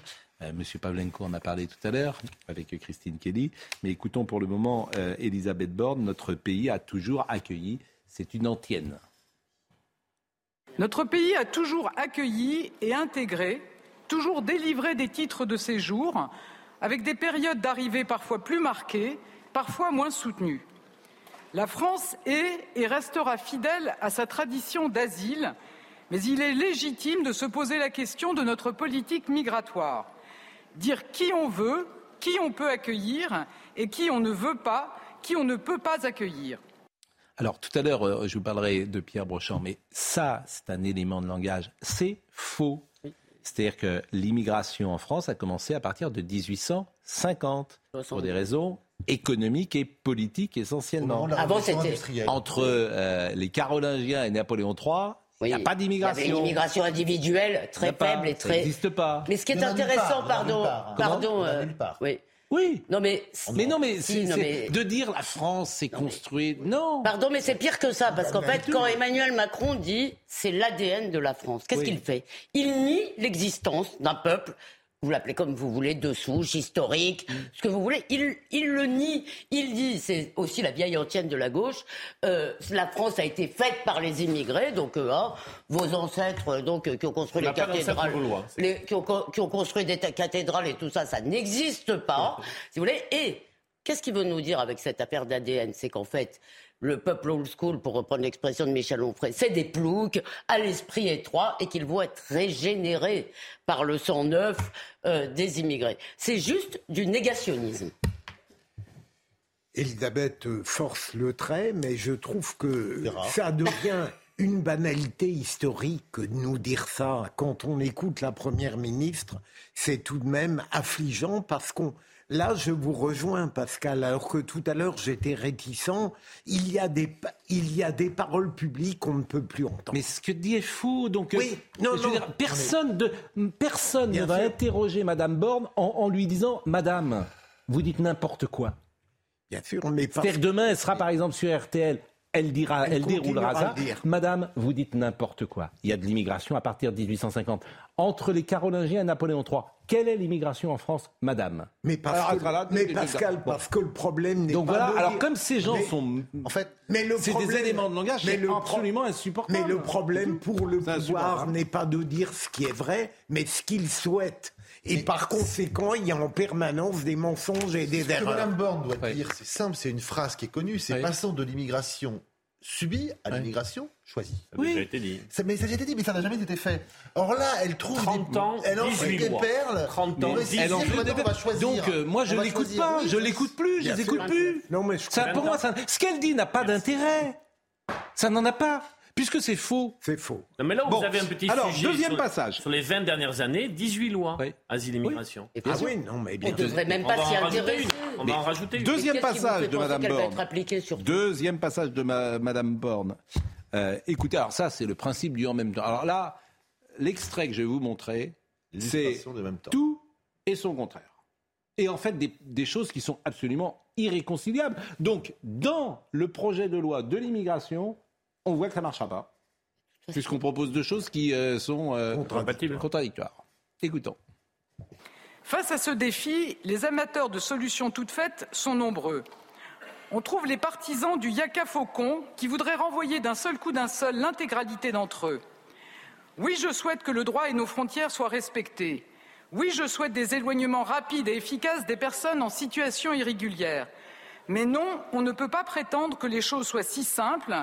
Monsieur Pavlenko en a parlé tout à l'heure avec Christine Kelly. Mais écoutons pour le moment Elisabeth Borne. Notre pays a toujours accueilli. C'est une antienne. Notre pays a toujours accueilli et intégré, toujours délivré des titres de séjour avec des périodes d'arrivée parfois plus marquées, parfois moins soutenues. La France est et restera fidèle à sa tradition d'asile, mais il est légitime de se poser la question de notre politique migratoire. Dire qui on veut, qui on peut accueillir et qui on ne veut pas, qui on ne peut pas accueillir. Alors tout à l'heure, euh, je vous parlerai de Pierre Brochant, mais ça, c'est un élément de langage. C'est faux. C'est-à-dire que l'immigration en France a commencé à partir de 1850 pour des raisons économiques et politiques essentiellement. Avant, c'était entre euh, les Carolingiens et Napoléon III. Il n'y a pas d'immigration. Il y avait une immigration individuelle très faible et très. Ça n'existe pas. Mais ce qui est intéressant, pardon, pardon, euh, oui. Oui. Non mais mais non mais, c'est de dire la France s'est construite. Non. Pardon mais c'est pire que ça parce qu'en fait quand Emmanuel Macron dit c'est l'ADN de la France, qu'est-ce qu'il fait? Il nie l'existence d'un peuple vous l'appelez comme vous voulez, de souche, historique, mm. ce que vous voulez. Il, il le nie. Il dit, c'est aussi la vieille antienne de la gauche, euh, la France a été faite par les immigrés, donc euh, hein, vos ancêtres euh, donc, qui ont construit les cathédrales, les, qui, ont, qui ont construit des cathédrales et tout ça, ça n'existe pas, si vous voulez. Et qu'est-ce qu'il veut nous dire avec cette affaire d'ADN C'est qu'en fait, le peuple old school, pour reprendre l'expression de Michel Onfray, c'est des ploucs à l'esprit étroit et qu'ils vont être régénérés par le sang neuf euh, des immigrés. C'est juste du négationnisme. Elisabeth force le trait, mais je trouve que ça devient une banalité historique de nous dire ça. Quand on écoute la Première ministre, c'est tout de même affligeant parce qu'on Là, je vous rejoins, Pascal, alors que tout à l'heure j'étais réticent. Il y, a des, il y a des paroles publiques qu'on ne peut plus entendre. Mais ce que dit est fou. Donc, oui, non, non, personne, de, personne ne va interroger Madame Borne en, lui disant Madame, vous dites n'importe quoi. Bien sûr, mais C'est-à-dire demain, elle sera par exemple sur RTL elle dira, elle, déroulera ça. Madame, vous dites n'importe quoi. Il y a de l'immigration à partir de 1850. Entre les Carolingiens et Napoléon III, quelle est l'immigration en France, Madame Mais, parce que, Pascal, parce que le problème n'est pas. Donc voilà. Alors comme ces gens sont, en fait, c'est des éléments de langage, c'est absolument insupportable. Mais le problème pour le pouvoir n'est pas de dire ce qui est vrai, mais ce qu'il souhaite. Et par conséquent, il y a en permanence des mensonges et des erreurs. Ce que Mme Borne doit dire, c'est simple, c'est une phrase qui est connue, c'est passons de l'immigration subie à l'immigration choisie. Ça a déjà été dit. Ça, mais ça a été dit, mais ça n'a jamais été fait. Or là, elle trouve 30 ans, elle en fait des perles. 30 ans, elle en fait des perles. Donc euh, moi, je l'écoute pas, je l'écoute plus, je les écoute plus. Non, mais ça, pour moi, ça, ce qu'elle dit n'a pas d'intérêt. Ça n'en a pas. Puisque c'est faux. C'est faux. Non, mais là, vous avez un petit alors, sujet deuxième sur, passage. sur les 20 dernières années, 18 lois asile-immigration. Ah oui, non, mais bien On ne devrait même pas s'y intéresser. On va en rajouter une. Deuxième passage de Madame Borne. Deuxième passage de ma, Madame Borne. Euh, écoutez, alors ça, c'est le principe du en même temps. Alors là, l'extrait que je vais vous montrer, c'est tout et son contraire. Et en fait, des, des choses qui sont absolument irréconciliables. Donc, dans le projet de loi de l'immigration, on voit que ça ne marchera pas. Puisqu'on propose deux choses qui euh, sont euh, contradictoires. Écoutons. Face à ce défi, les amateurs de solutions toutes faites sont nombreux. On trouve les partisans du Yaka Faucon qui voudraient renvoyer d'un seul coup d'un seul l'intégralité d'entre eux. Oui, je souhaite que le droit et nos frontières soient respectés. Oui, je souhaite des éloignements rapides et efficaces des personnes en situation irrégulière. Mais non, on ne peut pas prétendre que les choses soient si simples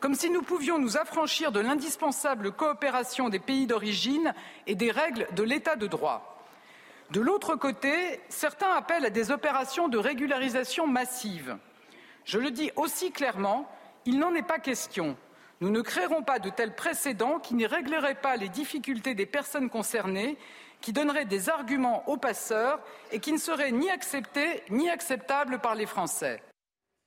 comme si nous pouvions nous affranchir de l'indispensable coopération des pays d'origine et des règles de l'état de droit. De l'autre côté, certains appellent à des opérations de régularisation massive. Je le dis aussi clairement, il n'en est pas question. Nous ne créerons pas de tels précédents qui n'y régleraient pas les difficultés des personnes concernées, qui donneraient des arguments aux passeurs et qui ne seraient ni acceptés ni acceptables par les Français.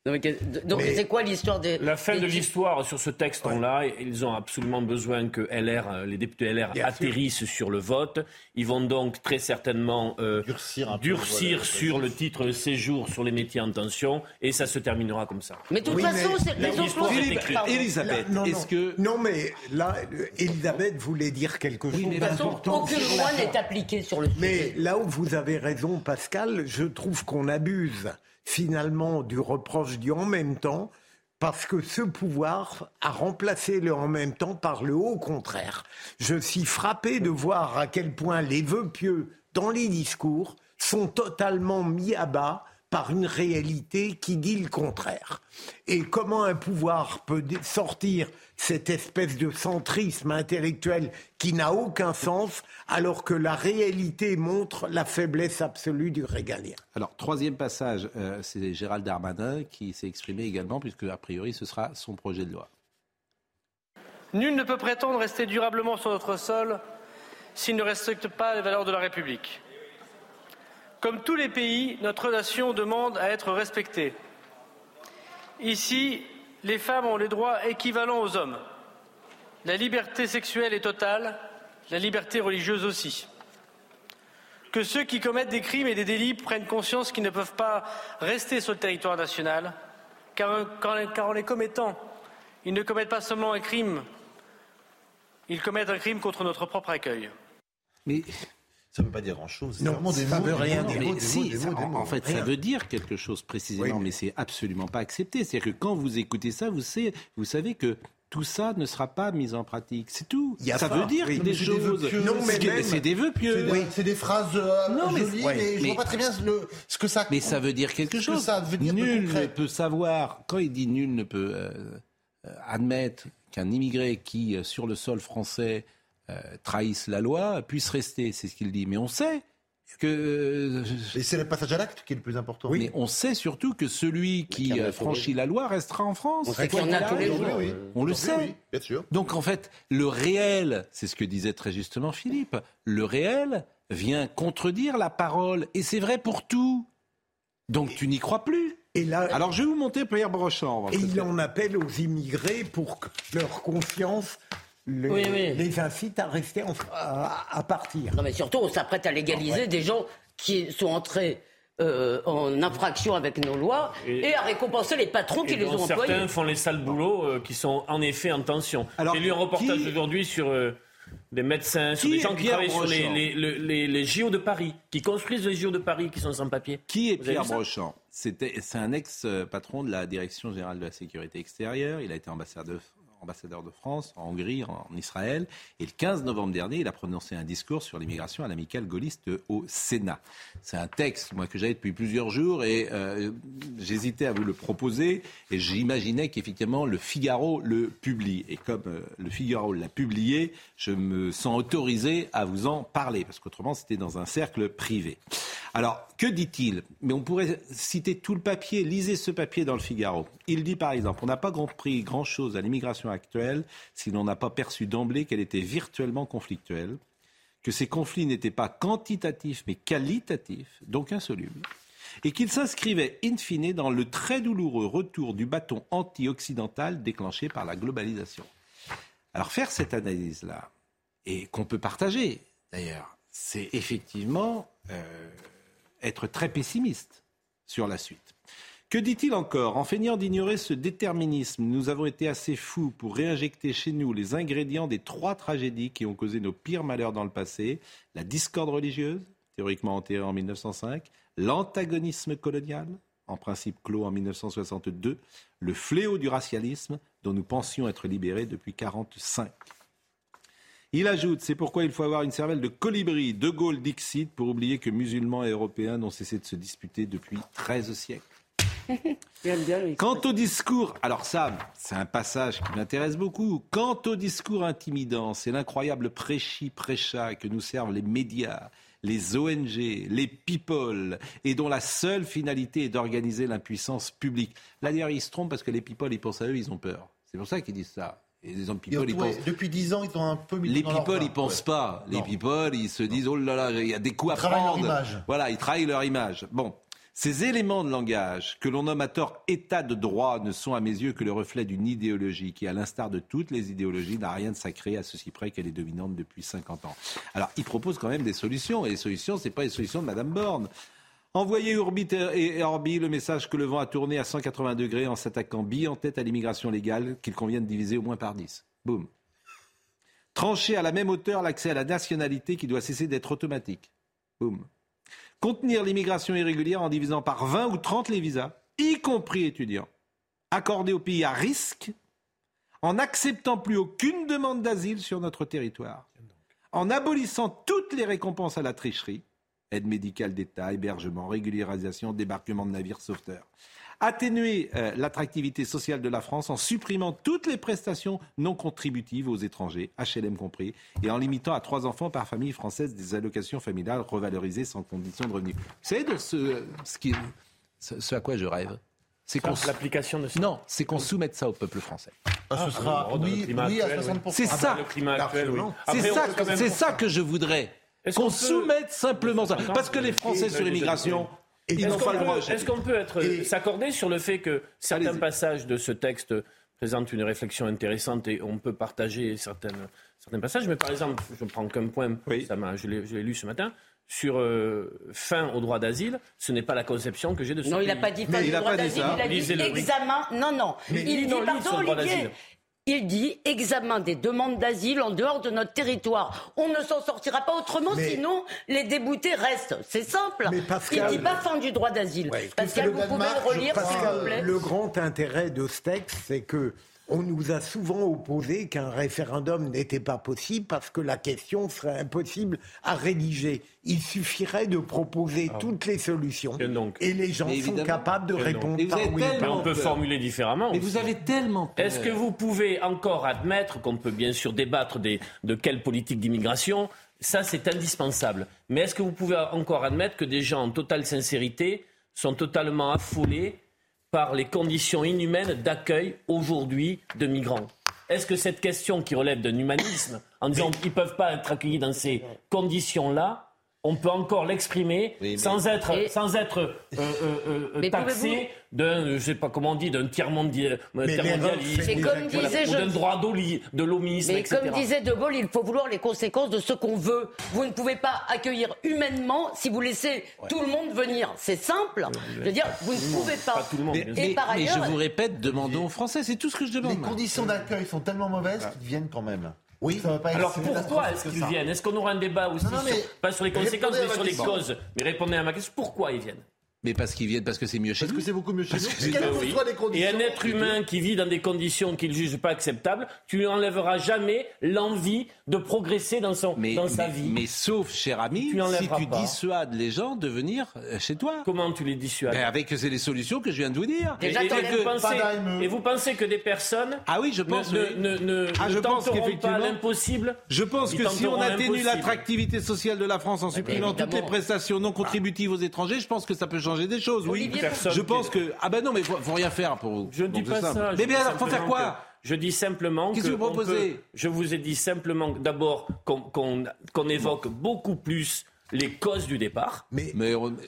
Donc c'est quoi l'histoire des... La fin des- de l'histoire sur ce texte-là, ils ont absolument besoin que LR, euh, les députés LR Bien sûr. atterrissent sur le vote. Ils vont donc très certainement euh, Durcir un peu, durcir voilà, sur le titre de séjour sur les métiers en tension et ça se terminera comme ça. Mais de toute Oui, façon, mais- c'est- les Philippe. Elisabeth, non, non. est-ce que... Non, mais là, euh, Elisabeth voulait dire quelque chose De toute façon, d'important. aucune loi la n'est appliquée sur le Mais sujet. là où vous avez raison, Pascal, je trouve qu'on abuse finalement du reproche du en même temps, parce que ce pouvoir a remplacé le en même temps par le au contraire. Je suis frappé de voir à quel point les vœux pieux dans les discours sont totalement mis à bas par une réalité qui dit le contraire. Et comment un pouvoir peut sortir cette espèce de centrisme intellectuel qui n'a aucun sens alors que la réalité montre la faiblesse absolue du régalien? Alors, troisième passage, euh, c'est Gérald Darmanin qui s'est exprimé également, puisque a priori ce sera son projet de loi. Nul ne peut prétendre rester durablement sur notre sol s'il ne respecte pas les valeurs de la République. Comme tous les pays, notre nation demande à être respectée. Ici, les femmes ont les droits équivalents aux hommes. La liberté sexuelle est totale, la liberté religieuse aussi. Que ceux qui commettent des crimes et des délits prennent conscience qu'ils ne peuvent pas rester sur le territoire national, car, car en les commettant, ils ne commettent pas seulement un crime, ils commettent un crime contre notre propre accueil. Ça ne veut pas dire grand-chose. Non, vraiment des ça mots, veut rien dire. Mais en, fait, ça veut dire quelque chose précisément, Oui, mais- mais c'est absolument pas accepté. C'est-à-dire que quand vous écoutez ça, vous, savez, vous savez que tout ça ne sera pas mis en pratique. C'est tout. Il y a ça pas, veut dire oui. des Mais choses. pieux. Non, mais C'est des vœux C'est pieux. des, c'est des phrases euh, Non, mais- jolies, ouais, mais je mais- vois pas très bien le- ce que ça. Mais ça veut dire quelque que chose. ça veut dire nul ne peut savoir, quand il dit nul ne peut euh, euh, admettre qu'un immigré qui, sur le sol français, euh, trahisse la loi, puisse rester. C'est ce qu'il dit. Mais on sait que. euh, Et c'est le passage à l'acte qui est le plus important. Mais on sait surtout que celui qui euh, franchit la loi restera en France. On sait en a tous les jours. Oui, oui. On le Oui, sait. oui, bien sûr. Donc en fait, le réel, c'est ce que disait très justement Philippe, le réel vient contredire la parole. Et c'est vrai pour tout. Donc tu n'y crois plus. Et là, Alors je vais vous monter Pierre Brochant. et il en appelle aux immigrés pour que leur confiance les, Oui, oui. les incite à rester en- à, à partir. Non, mais surtout, on s'apprête à légaliser des gens qui sont entrés euh, en infraction avec nos lois et, Et- à récompenser les patrons qui les ont employés. certains font les sales boulots euh, qui sont en effet en tension. Alors, J'ai lu un reportage qui- aujourd'hui sur euh, des médecins, sur Qui des gens qui Pierre travaillent sur les, Brochant les, les, les- les JO de Paris, qui construisent les JO de Paris, qui sont sans papier. Qui est Vous Pierre Brochant? C'était, C'est un ex-patron de la Direction générale de la sécurité extérieure. Il a été ambassadeur, ambassadeur de France en Hongrie, en, Israël. Et le 15 novembre dernier, il a prononcé un discours sur l'immigration à l'amicale gaulliste au Sénat. C'est un texte, moi, que j'avais depuis plusieurs jours et euh, j'hésitais à vous le proposer. Et j'imaginais qu'effectivement, le Figaro le publie. Et comme euh, le Figaro l'a publié, je me sens autorisé à vous en parler. Parce qu'autrement, c'était dans un cercle privé. Alors, que dit-il? Mais on pourrait citer tout le papier. Lisez ce papier dans le Figaro. Il dit par exemple, on n'a pas compris grand-chose à l'immigration actuelle si l'on n'a pas perçu d'emblée qu'elle était virtuellement conflictuelle, que ces conflits n'étaient pas quantitatifs mais qualitatifs, donc insolubles, et qu'ils s'inscrivaient in fine dans le très douloureux retour du bâton anti-occidental déclenché par la globalisation. Alors faire cette analyse-là, et qu'on peut partager d'ailleurs, c'est effectivement euh, être très pessimiste sur la suite. Que dit-il encore? En feignant d'ignorer ce déterminisme, nous avons été assez fous pour réinjecter chez nous les ingrédients des trois tragédies qui ont causé nos pires malheurs dans le passé la discorde religieuse, théoriquement enterrée en 1905, l'antagonisme colonial, en principe clos en 1962, le fléau du racialisme dont nous pensions être libérés depuis 1945. Il ajoute, c'est pourquoi il faut avoir une cervelle de colibri, de Gaulle, Dixit, pour oublier que musulmans et européens n'ont cessé de se disputer depuis 13 siècles. Quant au discours, alors ça, c'est un passage qui m'intéresse beaucoup. Quant au discours intimidant, c'est l'incroyable prêchi prêcha que nous servent les médias, les ONG, les people, et dont la seule finalité est d'organiser l'impuissance publique. Là, d'ailleurs, ils se trompent parce que les people, ils pensent à eux, ils ont peur. C'est pour ça qu'ils disent ça. les hommes Et people, ils ouais, pensent. Depuis 10 ans, ils ont un peu mis Les dans leur people, vin, ils pensent ouais. pas. Les Non. people, ils se disent oh là là, il y a des coups à Ils travaillent leur prendre. image. Voilà, ils travaillent leur image. Bon, ces éléments de langage que l'on nomme à tort état de droit ne sont à mes yeux que le reflet d'une idéologie qui, à l'instar de toutes les idéologies, n'a rien de sacré à ceci près qu'elle est dominante depuis 50 ans. Alors, ils proposent quand même des solutions, et les solutions, c'est pas les solutions de Madame Borne. Envoyez Urbit et Orbi le message que le vent a tourné à 180 degrés en s'attaquant bille en tête à l'immigration légale qu'il convient de diviser au moins par 10. Boum. Trancher à la même hauteur l'accès à la nationalité qui doit cesser d'être automatique. Boum. Contenir l'immigration irrégulière en divisant par 20 ou 30 les visas, y compris étudiants. Accorder aux pays à risque en n'acceptant plus aucune demande d'asile sur notre territoire. En abolissant toutes les récompenses à la tricherie, aide médicale d'État, hébergement, régularisation, débarquement de navires sauveteurs. Atténuer euh, l'attractivité sociale de la France en supprimant toutes les prestations non contributives aux étrangers, HLM compris, et en limitant à trois enfants par famille française des allocations familiales revalorisées sans condition de revenu. Vous savez de ce, ce, qui, ce, ce à quoi je rêve c'est qu'on l'application de Non, c'est qu'on soumette ça au peuple français. Ah, ce sera le oui, à actuel, 60%. C'est Ah ça. bah, oui. C'est ça, c'est que je voudrais. Qu'on peut- soumette simplement ça. Parce que les Français sur l'immigration, Est-ce qu'on peut, être s'accorder sur le fait que certains passages de ce texte présentent une réflexion intéressante et on peut partager certaines, certains passages Mais par exemple, je prends qu'un point, ça m'a- je l'ai lu ce matin, sur euh, fin au droit d'asile, ce n'est pas la conception que j'ai de ce Non, il n'a pas dit fin du droit d'asile, il a dit examen. Non, non. Mais il dit, pardon, sur le droit Olivier, d'asile. Il dit examen des demandes d'asile en dehors de notre territoire. On ne s'en sortira pas autrement, Mais- sinon les déboutés restent. C'est simple. Mais il Pascal- dit pas fin du droit d'asile. Pascal, vous pouvez le relire, s'il vous plaît. le grand intérêt de ce texte, c'est que on nous a souvent opposé qu'un référendum n'était pas possible parce que la question serait impossible à rédiger. Il suffirait de proposer toutes les solutions et les gens sont capables de répondre par oui on peut formuler différemment. Mais aussi. vous avez tellement peur. Est-ce que vous pouvez encore admettre qu'on peut bien sûr débattre des- de quelle politique d'immigration? Ça, c'est indispensable. Mais est-ce que vous pouvez encore admettre que des gens en totale sincérité sont totalement affolés par les conditions inhumaines d'accueil aujourd'hui de migrants. Est-ce que cette question qui relève d'un humanisme, en disant qu'ils ne peuvent pas être accueillis dans ces conditions-là, on peut encore l'exprimer Oui, mais- sans être, Et- sans être euh, euh, euh, taxé d'un, je sais pas comment on dit, d'un comme disait ou je- d'un droit d'oli- de l'homisme, Mais etc. comme disait De Gaulle, il faut vouloir les conséquences de ce qu'on veut. Vous ne pouvez pas accueillir humainement si vous laissez tout le monde venir. C'est simple. Je veux dire, vous ne pouvez pas. Mais, Et mais- par mais ailleurs, je vous répète, demandons aux Français, c'est tout ce que je demande. Les conditions d'accueil sont tellement mauvaises qu'ils viennent quand même. Oui, ça va pas être Alors pourquoi est-ce qu'ils viennent? Est-ce qu'on aura un débat aussi Non, non, mais sur, pas sur les conséquences, mais ma sur les causes? Mais répondez à ma question, pourquoi ils viennent? Mais parce qu'ils viennent, parce que c'est mieux chez Parce que c'est beaucoup mieux chez Parce nous. que c'est- Quelles que Oui. soient les Et conditions. un être humain qui vit dans des conditions qu'il juge pas acceptables, tu lui enlèveras jamais l'envie de progresser dans, son, Mais, dans sa mais- vie. mais sauf, cher ami, Tu si tu pas. dissuades les gens de venir euh, chez toi. Comment tu les dissuades Ben, Avec les solutions que je viens de vous dire. Et, et- et vous pensez, et vous pensez que des personnes Ah oui, je pense, ne, oui. ne, ne, Ah, ne je pense tenteront qu'effectivement- pas l'impossible Je pense que si on atténue l'attractivité sociale de la France en supprimant toutes les prestations non contributives aux étrangers, je pense que ça peut changer des choses. Oui, Personne je pense que ah ben non, mais faut, faut rien faire pour vous. Je ne dis pas simple. ça. Mais bien alors, faut faire simplement quoi que- Je dis simplement Qu'est-ce que que vous proposez peut- je vous ai dit simplement d'abord qu'on qu'on- qu'on évoque beaucoup plus les causes du départ. Mais,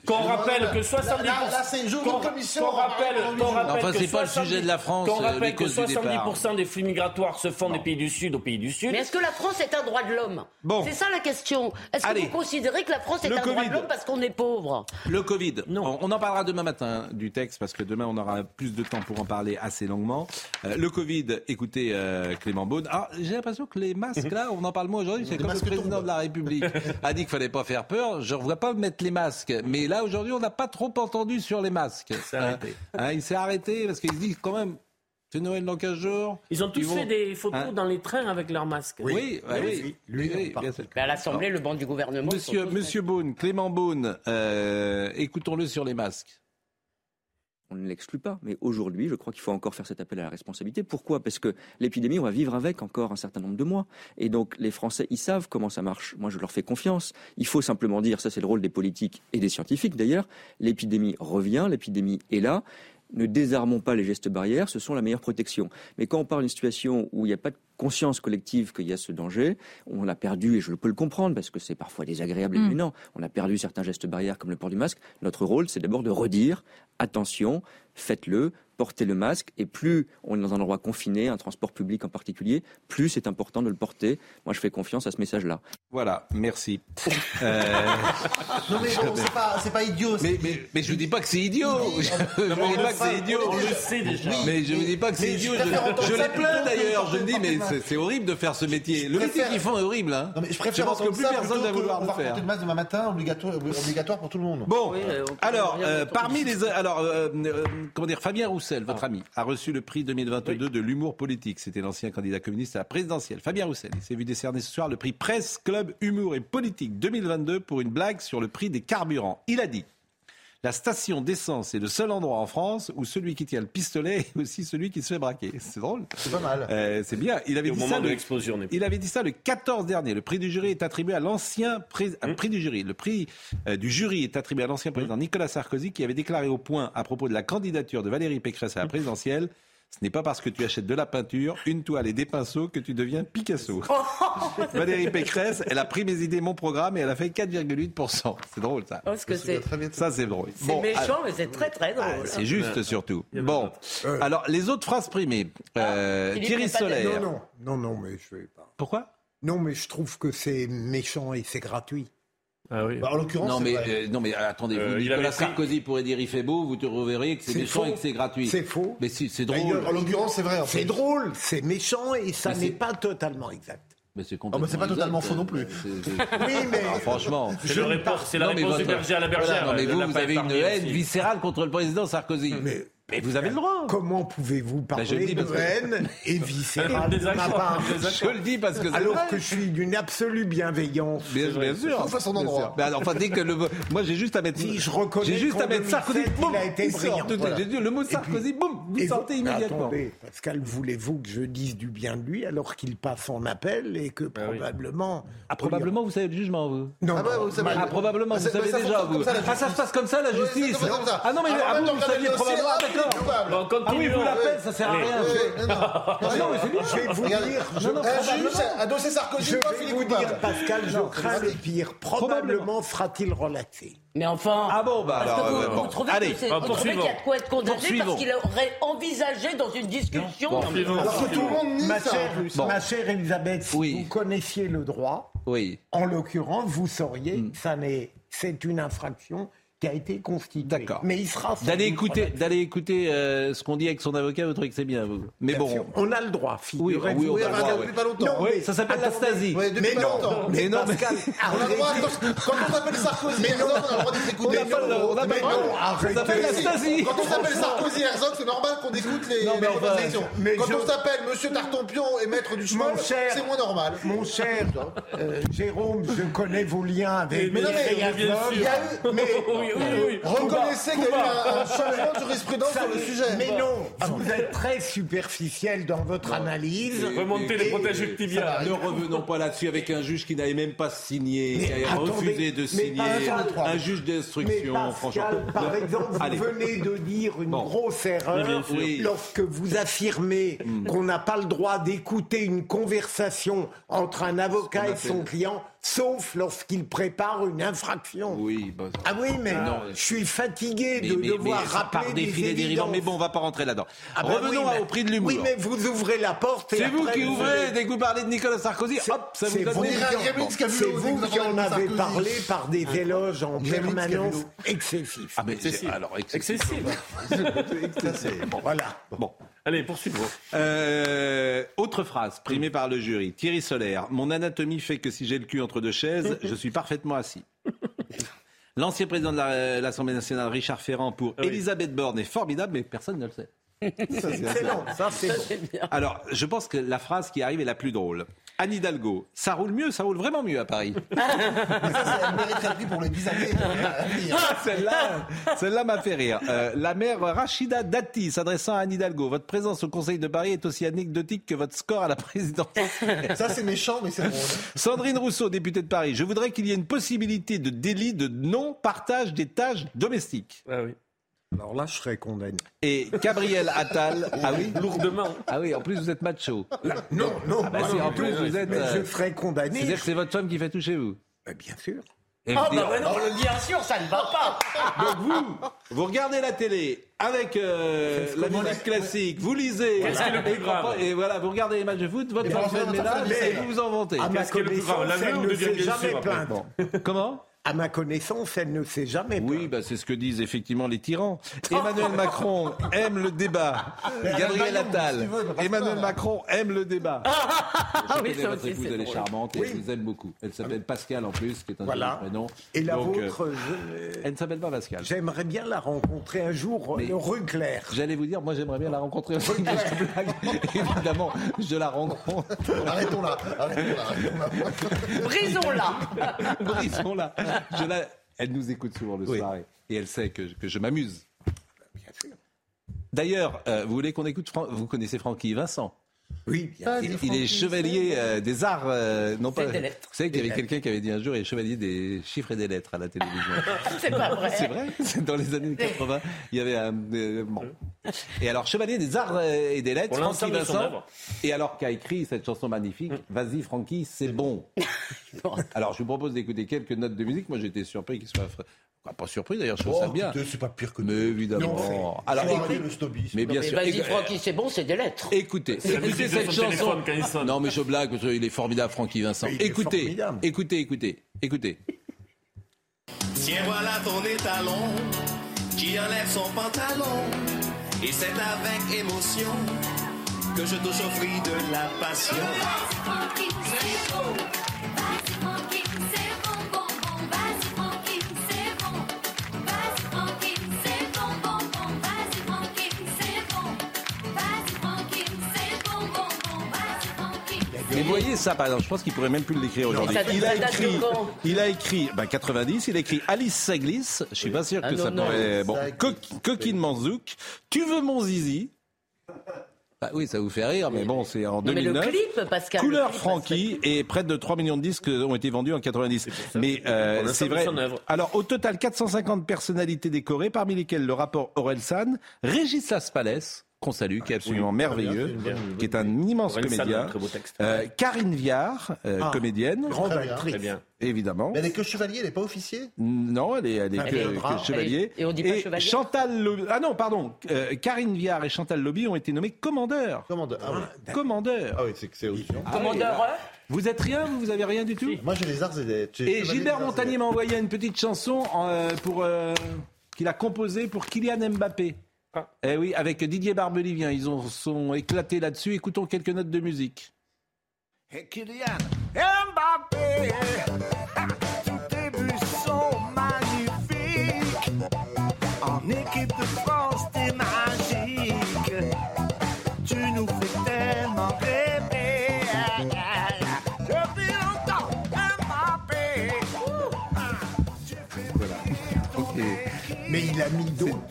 Qu'on rappelle que 70%. Là, là, c'est une journée qu'on- de commission. qu'on rappelle, qu'on rappelle Enfin, que c'est pas le 70 sujet de la France, Qu'on euh, rappelle les que causes du départ. 70% des flux migratoires se font des pays du Sud aux pays du Sud. mais est-ce que la France est un droit de l'homme? Bon. C'est ça la question. Est-ce que Allez. vous considérez que la France est Le un droit de l'homme parce qu'on est pauvre? Le Covid. On, on en parlera demain matin du texte parce que demain on aura plus de temps pour en parler assez longuement. Euh, le Covid, écoutez euh, Clément Beaune. Ah, j'ai l'impression que les masques là, on en parle moins aujourd'hui. C'est Les comme le masques président tombent. de la République a dit qu'il fallait pas faire peur. Je ne vois pas mettre les masques. Mais là aujourd'hui, on n'a pas trop entendu sur les masques. s'est arrêté. Hein, il s'est arrêté parce qu'il se dit quand même. C'est Noël dans 15 jours. Ils ont tous vont- fait des photos Hein dans les trains avec leurs masques. Oui, oui, oui, oui, lui, À l'Assemblée, le banc du gouvernement. Monsieur, Monsieur Beaune, Clément Beaune, euh, écoutons-le sur les masques. On ne l'exclut pas, mais aujourd'hui, je crois qu'il faut encore faire cet appel à la responsabilité. Pourquoi? Parce que l'épidémie, on va vivre avec encore un certain nombre de mois. Et donc, les Français, ils savent comment ça marche. Moi, je leur fais confiance. Il faut simplement dire, ça c'est le rôle des politiques et des scientifiques d'ailleurs, l'épidémie revient, l'épidémie est là. Ne désarmons pas les gestes barrières, ce sont la meilleure protection. Mais quand on parle d'une situation où il n'y a pas de conscience collective qu'il y a ce danger. On a perdu, et je peux le comprendre, parce que c'est parfois désagréable et Mm. gênant, on a perdu certains gestes barrières comme le port du masque. Notre rôle, c'est d'abord de redire, attention, faites-le, portez le masque, et plus on est dans un endroit confiné, un transport public en particulier, plus c'est important de le porter. Moi, je fais confiance à ce message-là. Voilà, merci. Euh, Non mais bon, c'est pas, pas idiot. Mais, mais, mais je ne dis pas que c'est idiot. Je ne dis pas que c'est idiot. On le sait déjà. Mais je ne dis pas que c'est idiot. je Je, je plutôt que d'ailleurs. Je me dis, mais c'est- horrible de faire ce métier. Le métier qu'ils font est horrible. Hein. Non, mais je préfère pense que plus ça personne va vouloir on le faire. porter le masque demain matin obligatoire, obligatoire pour tout le monde. Bon, euh, alors, euh, parmi les. Alors, euh, euh, comment dire, Fabien Roussel, votre ami, a reçu le prix 2022 de l'humour politique. C'était l'ancien candidat communiste à la présidentielle. Fabien Roussel, il s'est vu décerner ce soir le prix Presse Club Humour et Politique 2022 pour une blague sur le prix des carburants. Il a dit. La station d'essence est le seul endroit en France où celui qui tient le pistolet est aussi celui qui se fait braquer. C'est drôle. C'est pas mal. Euh, c'est bien. Il avait dit ça. de le- l'explosion, on est- Il avait dit ça le 14 dernier. Le prix du jury est attribué à l'ancien pré- Hum. un prix du jury. Le prix euh, du jury est attribué à l'ancien président Nicolas Sarkozy qui avait déclaré au point à propos de la candidature de Valérie Pécresse Hum. à la présidentielle. Ce n'est pas parce que tu achètes de la peinture, une toile et des pinceaux que tu deviens Picasso. Valérie Pécresse, elle a pris mes idées, mon programme et elle a fait 4,8%. C'est drôle ça. Que c'est Ça c'est drôle. c'est Bon, méchant, alors- mais c'est très très drôle. c'est juste surtout. Bon, alors les autres phrases primées. Euh, Philippe Thierry Solaire. Non, non, non, non, mais je vais pas. Pourquoi? Non, mais je trouve que c'est méchant et c'est gratuit. Ah oui. Bah, en l'occurrence, Non c'est mais, vrai. euh, non mais attendez, vous, Euh, Nicolas pris- Sarkozy pourrait dire il fait beau, vous te reverriez que c'est méchant faux. et que c'est gratuit. C'est faux. Mais si, c'est drôle. En l'occurrence, c'est vrai. C'est drôle, c'est méchant et ça n'est pas totalement exact. Mais c'est Ah, bah, c'est pas totalement exact. faux non plus. C'est- Oui, mais Ah, franchement. C'est le réponse- c'est la réponse du votre- berger à la bergère. Voilà, non, mais vous, l'a vous avez une haine aussi. viscérale contre le président Sarkozy. Mais, Mais vous avez le droit. Comment pouvez-vous parler je le dis de que- haine et viscérale de ma part Je le dis parce que c'est Alors vrai. que je suis d'une absolue bienveillance. Bien, bien sûr. Sauf à son Bien endroit. Mais alors, enfin, dès que le, moi, j'ai juste à mettre. Si, je reconnais J'ai juste à mettre Sarkozy. 2007, Boum, il a été il brillant, voilà. Dit le mot puis- Sarkozy. Boum, vous Et sortez mais immédiatement. Attendez, Pascal, voulez-vous que je dise du bien de lui alors qu'il passe en appel et que Ah oui. probablement. Ah, probablement, vous savez le jugement, vous. Non, Ah bah, non, vous savez- Ah, probablement, Ah, vous c'est- savez déjà, vous. Ah, ça se justice. passe comme ça, la justice. Ah non, mais ah, vous, vous saviez probablement. Bon, Ah oui, continuons. vous l'appelez, ça sert à rien. Non, non. Ah non, mais c'est bien. Je vais vous Regardez, dire, je- non, non, un juge probablement. a dossier Sarkozy, je paf, vais il est vous coupable. dire, Pascal, je Non, crains le pire. Probablement fera-t-il relaxer. Mais enfin. Ah bon, bah parce alors, que vous, euh, vous bon. trouvez Allez, que c'est- vous trouvez poursuivons. qu'il y a de quoi être condamné Poursuivons. parce qu'il aurait envisagé dans une discussion. Poursuivons. Alors que tout le monde nie Ma ça chère. Bon. ma chère Elisabeth, si Oui. vous connaissiez le droit, Oui. en l'occurrence, vous sauriez que ça n'est, c'est une infraction qui a été constituée. D'accord. Mais il sera. sans D'aller écouter, d'aller écouter euh, ce qu'on dit avec son avocat, vous trouvez que c'est bien, vous. Mais Bien bon. sûr, on a le droit, Oui, figurez-vous. oui, on Oui, a le droit, depuis oui. pas longtemps. Non, Oui, mais ça s'appelle l'astasie. Ouais, depuis Mais pas non, longtemps. mais Mais non, mais- Pascal, On a le droit, quand, on s'appelle Sarkozy et Herzog, on a le droit pas le- on n'a pas Mais le non, droit. arrêtez. Ça s'appelle Si, l'astasie. Quand on s'appelle Sarkozy Herzog, c'est normal qu'on écoute les, Non, mais conversations. mais Quand on s'appelle Monsieur Tartampion et Maître du chemin, c'est moins normal. Mon cher euh, Jérôme, je connais vos liens avec Mais non, mais Oui, oui, oui. reconnaissez qu'il y a eu un, un changement de jurisprudence sur le sujet. Mais non, vous êtes très superficiel dans votre analyse. Remonter les protèges tibia. Ne revenons pas là-dessus avec un juge qui n'avait même pas signé, qui a refusé de signer, un juge d'instruction, franchement. par exemple, vous Allez. venez de dire une Bon. grosse erreur. Oui. lorsque vous affirmez qu'on n'a pas le droit d'écouter une conversation entre un avocat et son client, sauf lorsqu'il prépare une infraction. Oui, bah, Ah oui, mais Non, je suis fatigué mais, de mais- devoir mais rappeler des défiler dérivant, évidences. mais bon, on va pas rentrer là-dedans. Ah ben Revenons oui, mais- au prix de l'humour. Oui, mais vous ouvrez la porte et C'est vous qui ouvrez, dès que vous parlez de Nicolas Sarkozy, hop, ça vous donne vous C'est vous, qui en avez parlé par des éloges en permanence excessifs. Ah, mais Excessif. alors, Excessif. Voilà. Bon. Allez, poursuivons. Euh, autre phrase primée par le jury. Thierry Solaire. Mon anatomie fait que si j'ai le cul entre deux chaises, je suis parfaitement assis. L'ancien président de la- l'Assemblée nationale, Richard Ferrand, pour Oui. Elisabeth Borne est formidable, mais personne ne le sait. Ça, c'est Excellent, ça c'est bon. Alors, je pense que la phrase qui arrive est la plus drôle. Anne Hidalgo, ça roule mieux, ça roule vraiment mieux à Paris. Mais ça, mériterait prix pour les 10 années à venir. Ah, celle-là, celle-là m'a fait rire. Euh, la mère Rachida Dati s'adressant à Anne Hidalgo. Votre présence au Conseil de Paris est aussi anecdotique que votre score à la présidence. Ça, c'est méchant, mais c'est drôle. Sandrine Rousseau, députée de Paris. Je voudrais qu'il y ait une possibilité de délit de non-partage des tâches domestiques. Ah oui. Alors là, je serais condamné. Et Gabriel Attal. Ah oui Lourdement. Ah oui, en plus vous êtes macho. Non, non, Ah bah non, si, en non, plus non, vous êtes. mais euh, je serais condamné. C'est-à-dire que c'est votre femme qui fait tout chez vous Bah, bien sûr. Et Ah bah ouais, non, bien sûr, ça ne va pas. Donc vous, vous regardez la télé avec euh, la musique classique, vous lisez, Qu'est-ce qui est le plus et- grave et voilà, vous regardez les matchs de foot, votre femme fait le ménage et vous vous en vantez. Ma Qu'est-ce qui est le plus grave elle ne devient jamais plainte. Comment? À ma connaissance, elle ne s'est jamais. Oui, bah, c'est ce que disent effectivement les tyrans. Emmanuel Macron aime le débat. Gabriel Attal. Emmanuel. Macron aime le débat. Ah Je oui, ça votre aussi, épouse, elle est charmante et elle vous aime beaucoup. Elle s'appelle Pascal en plus, qui est un Voilà. prénom. Et la Donc, euh, vôtre, je- Elle ne s'appelle pas Pascal. j'aimerais bien la rencontrer un jour, Mais- le rue Claire. J'allais vous dire, moi j'aimerais bien la rencontrer aussi, mais je. Évidemment, je la rencontre. Arrêtons là. Arrêtons là. arrêtons là. Brisons-la. Brisons-la. Elle nous écoute souvent le Oui. soir et elle sait que, que je m'amuse. D'ailleurs, euh, vous voulez qu'on écoute Fran- Vous connaissez Francky Vincent? Oui, bien il, il est chevalier euh, des arts, euh, non pas. C'est des lettres. Vous savez qu'il y avait quelqu'un qui avait dit un jour, il est chevalier des chiffres et des lettres à la télévision. C'est pas vrai. C'est vrai, c'est dans les années 80. Il y avait un. euh, bon. Et alors, chevalier des arts euh, et des lettres, Francky l'ensemble de son Vincent. Et alors, qu'a écrit cette chanson magnifique, Vas-y, Francky, c'est bon. alors, je vous propose d'écouter quelques notes de musique. Moi, j'étais surpris qu'il soit. Quoi, Pas surpris d'ailleurs, je trouve ça Oh, bien. écoutez, c'est pas pire que Mais nous. évidemment. Non, alors, faut arrêter écoute- le snobisme. mais bien Mais sûr. vas-y, Francky, c'est bon, c'est des lettres. Écoutez, écoutez cette son chanson. Non, mais je blague, parce qu'il est formidable, Francky Vincent. Écoutez, formidable. écoutez, écoutez, écoutez. Tiens, voilà ton étalon qui enlève son pantalon. Et c'est avec émotion que je fruit de la passion. Vous voyez ça, par exemple, je pense qu'il pourrait même plus l'écrire aujourd'hui. Ça- Il a ça écrit, il a écrit, bah, 90, il a écrit Alice ça glisse. Je suis pas sûr que Ah, ça non, non. pourrait. Bon, Ça Co- coquine Manzouk. Tu veux mon zizi? Bah oui, ça vous fait rire, mais bon, c'est en Non, mais le 2009. clip, Pascal. le Couleur Francky et près de 3 millions de disques ont été vendus en 90. Mais euh, c'est vrai. Alors au total 450 personnalités décorées, parmi lesquelles le rapport Orelsan, Régis Laspalès, qu'on salue, qui est absolument merveilleux, qui est un immense comédien. Euh, Karine Viard, euh, Ah. comédienne, Grande actrice. Très bien. évidemment. Mais elle est que chevalier, elle n'est pas officier? Non, elle est, elle est Elle que, chevalier. Et on dit pas chevalier Chantal Lobby. Ah non, pardon. Euh, Karine Viard et Chantal Lobby ont été nommés commandeurs. Commandeur. Ah oui. Commandeurs. Ah oui, c'est que c'est aussi. Commandeur, Vous êtes rien, vous, vous avez rien du tout? Moi, j'ai les arts et les. Et Gilbert Montagnier m'a envoyé une petite chanson euh, pour euh, qu'il a composée pour Kylian Mbappé. Ah. Eh oui, avec Didier Barbelivien, ils ont sont éclatés là-dessus. Écoutons quelques notes de musique. Et Kylian Mbappé, tous tes buts sont magnifiques. En équipe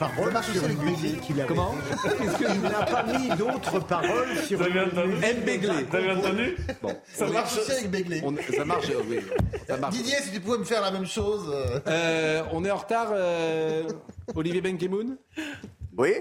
marche sur une avec musique qu'il avait. Comment Qu'est-ce que il n'a pas mis d'autres paroles sur une musique Mbéglé. Vous avez entendu Bon, Ça marche aussi avec Begley. on- ça marche. euh, oui, ça marche. Didier, si tu pouvais me faire la même chose. euh, Euh, on est en retard, euh, Olivier Benkemoun? Oui,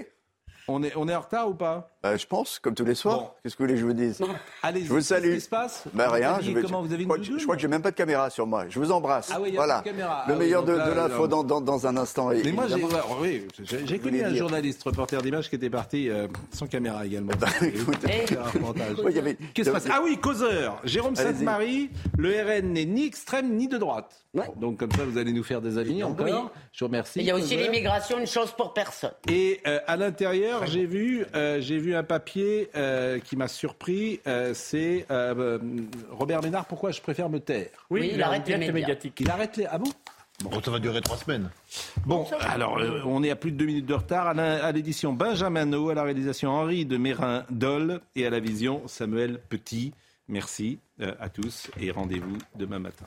on est, on est en retard ou pas? Bah, je pense, comme tous les soirs. Bon. Qu'est-ce que vous voulez que je vous dise? Allez, Je vous salue. Qu'est-ce qui se passe? Bah rien, je, vais- comment Vous avez je une crois que, doudoune je crois que j'ai même pas de caméra sur moi. Je vous embrasse. Ah oui, il y a voilà. pas de caméra. Le Ah meilleur de, de l'info dans, dans, dans un instant. Mais moi, j'ai évidemment. oui, j'ai- j'ai Vous connu un dire journaliste, reporter d'image, qui était parti euh, sans caméra également. y avait- Qu'est-ce qui se passe? Ah oui, causeur. Jérôme. Sainte-Marie, le RN n'est ni extrême ni de droite. Donc comme ça, vous allez nous faire des amis encore. Je vous remercie. Il y a aussi l'immigration, une chance pour personne. Et euh, à l'intérieur, j'ai vu, euh, j'ai vu un papier euh, qui m'a surpris. euh, c'est Robert Ménard. Pourquoi je préfère me taire? Oui, il, arrête les direct médias. médiatique. Il arrête les. Ah bon? Bon, ça va durer trois semaines. Bon, alors euh, on est à plus de deux minutes de retard. À l'édition Benjamin No, à la réalisation Henri de Mérin Dole et à la vision Samuel Petit. Merci euh, à tous et rendez-vous demain matin.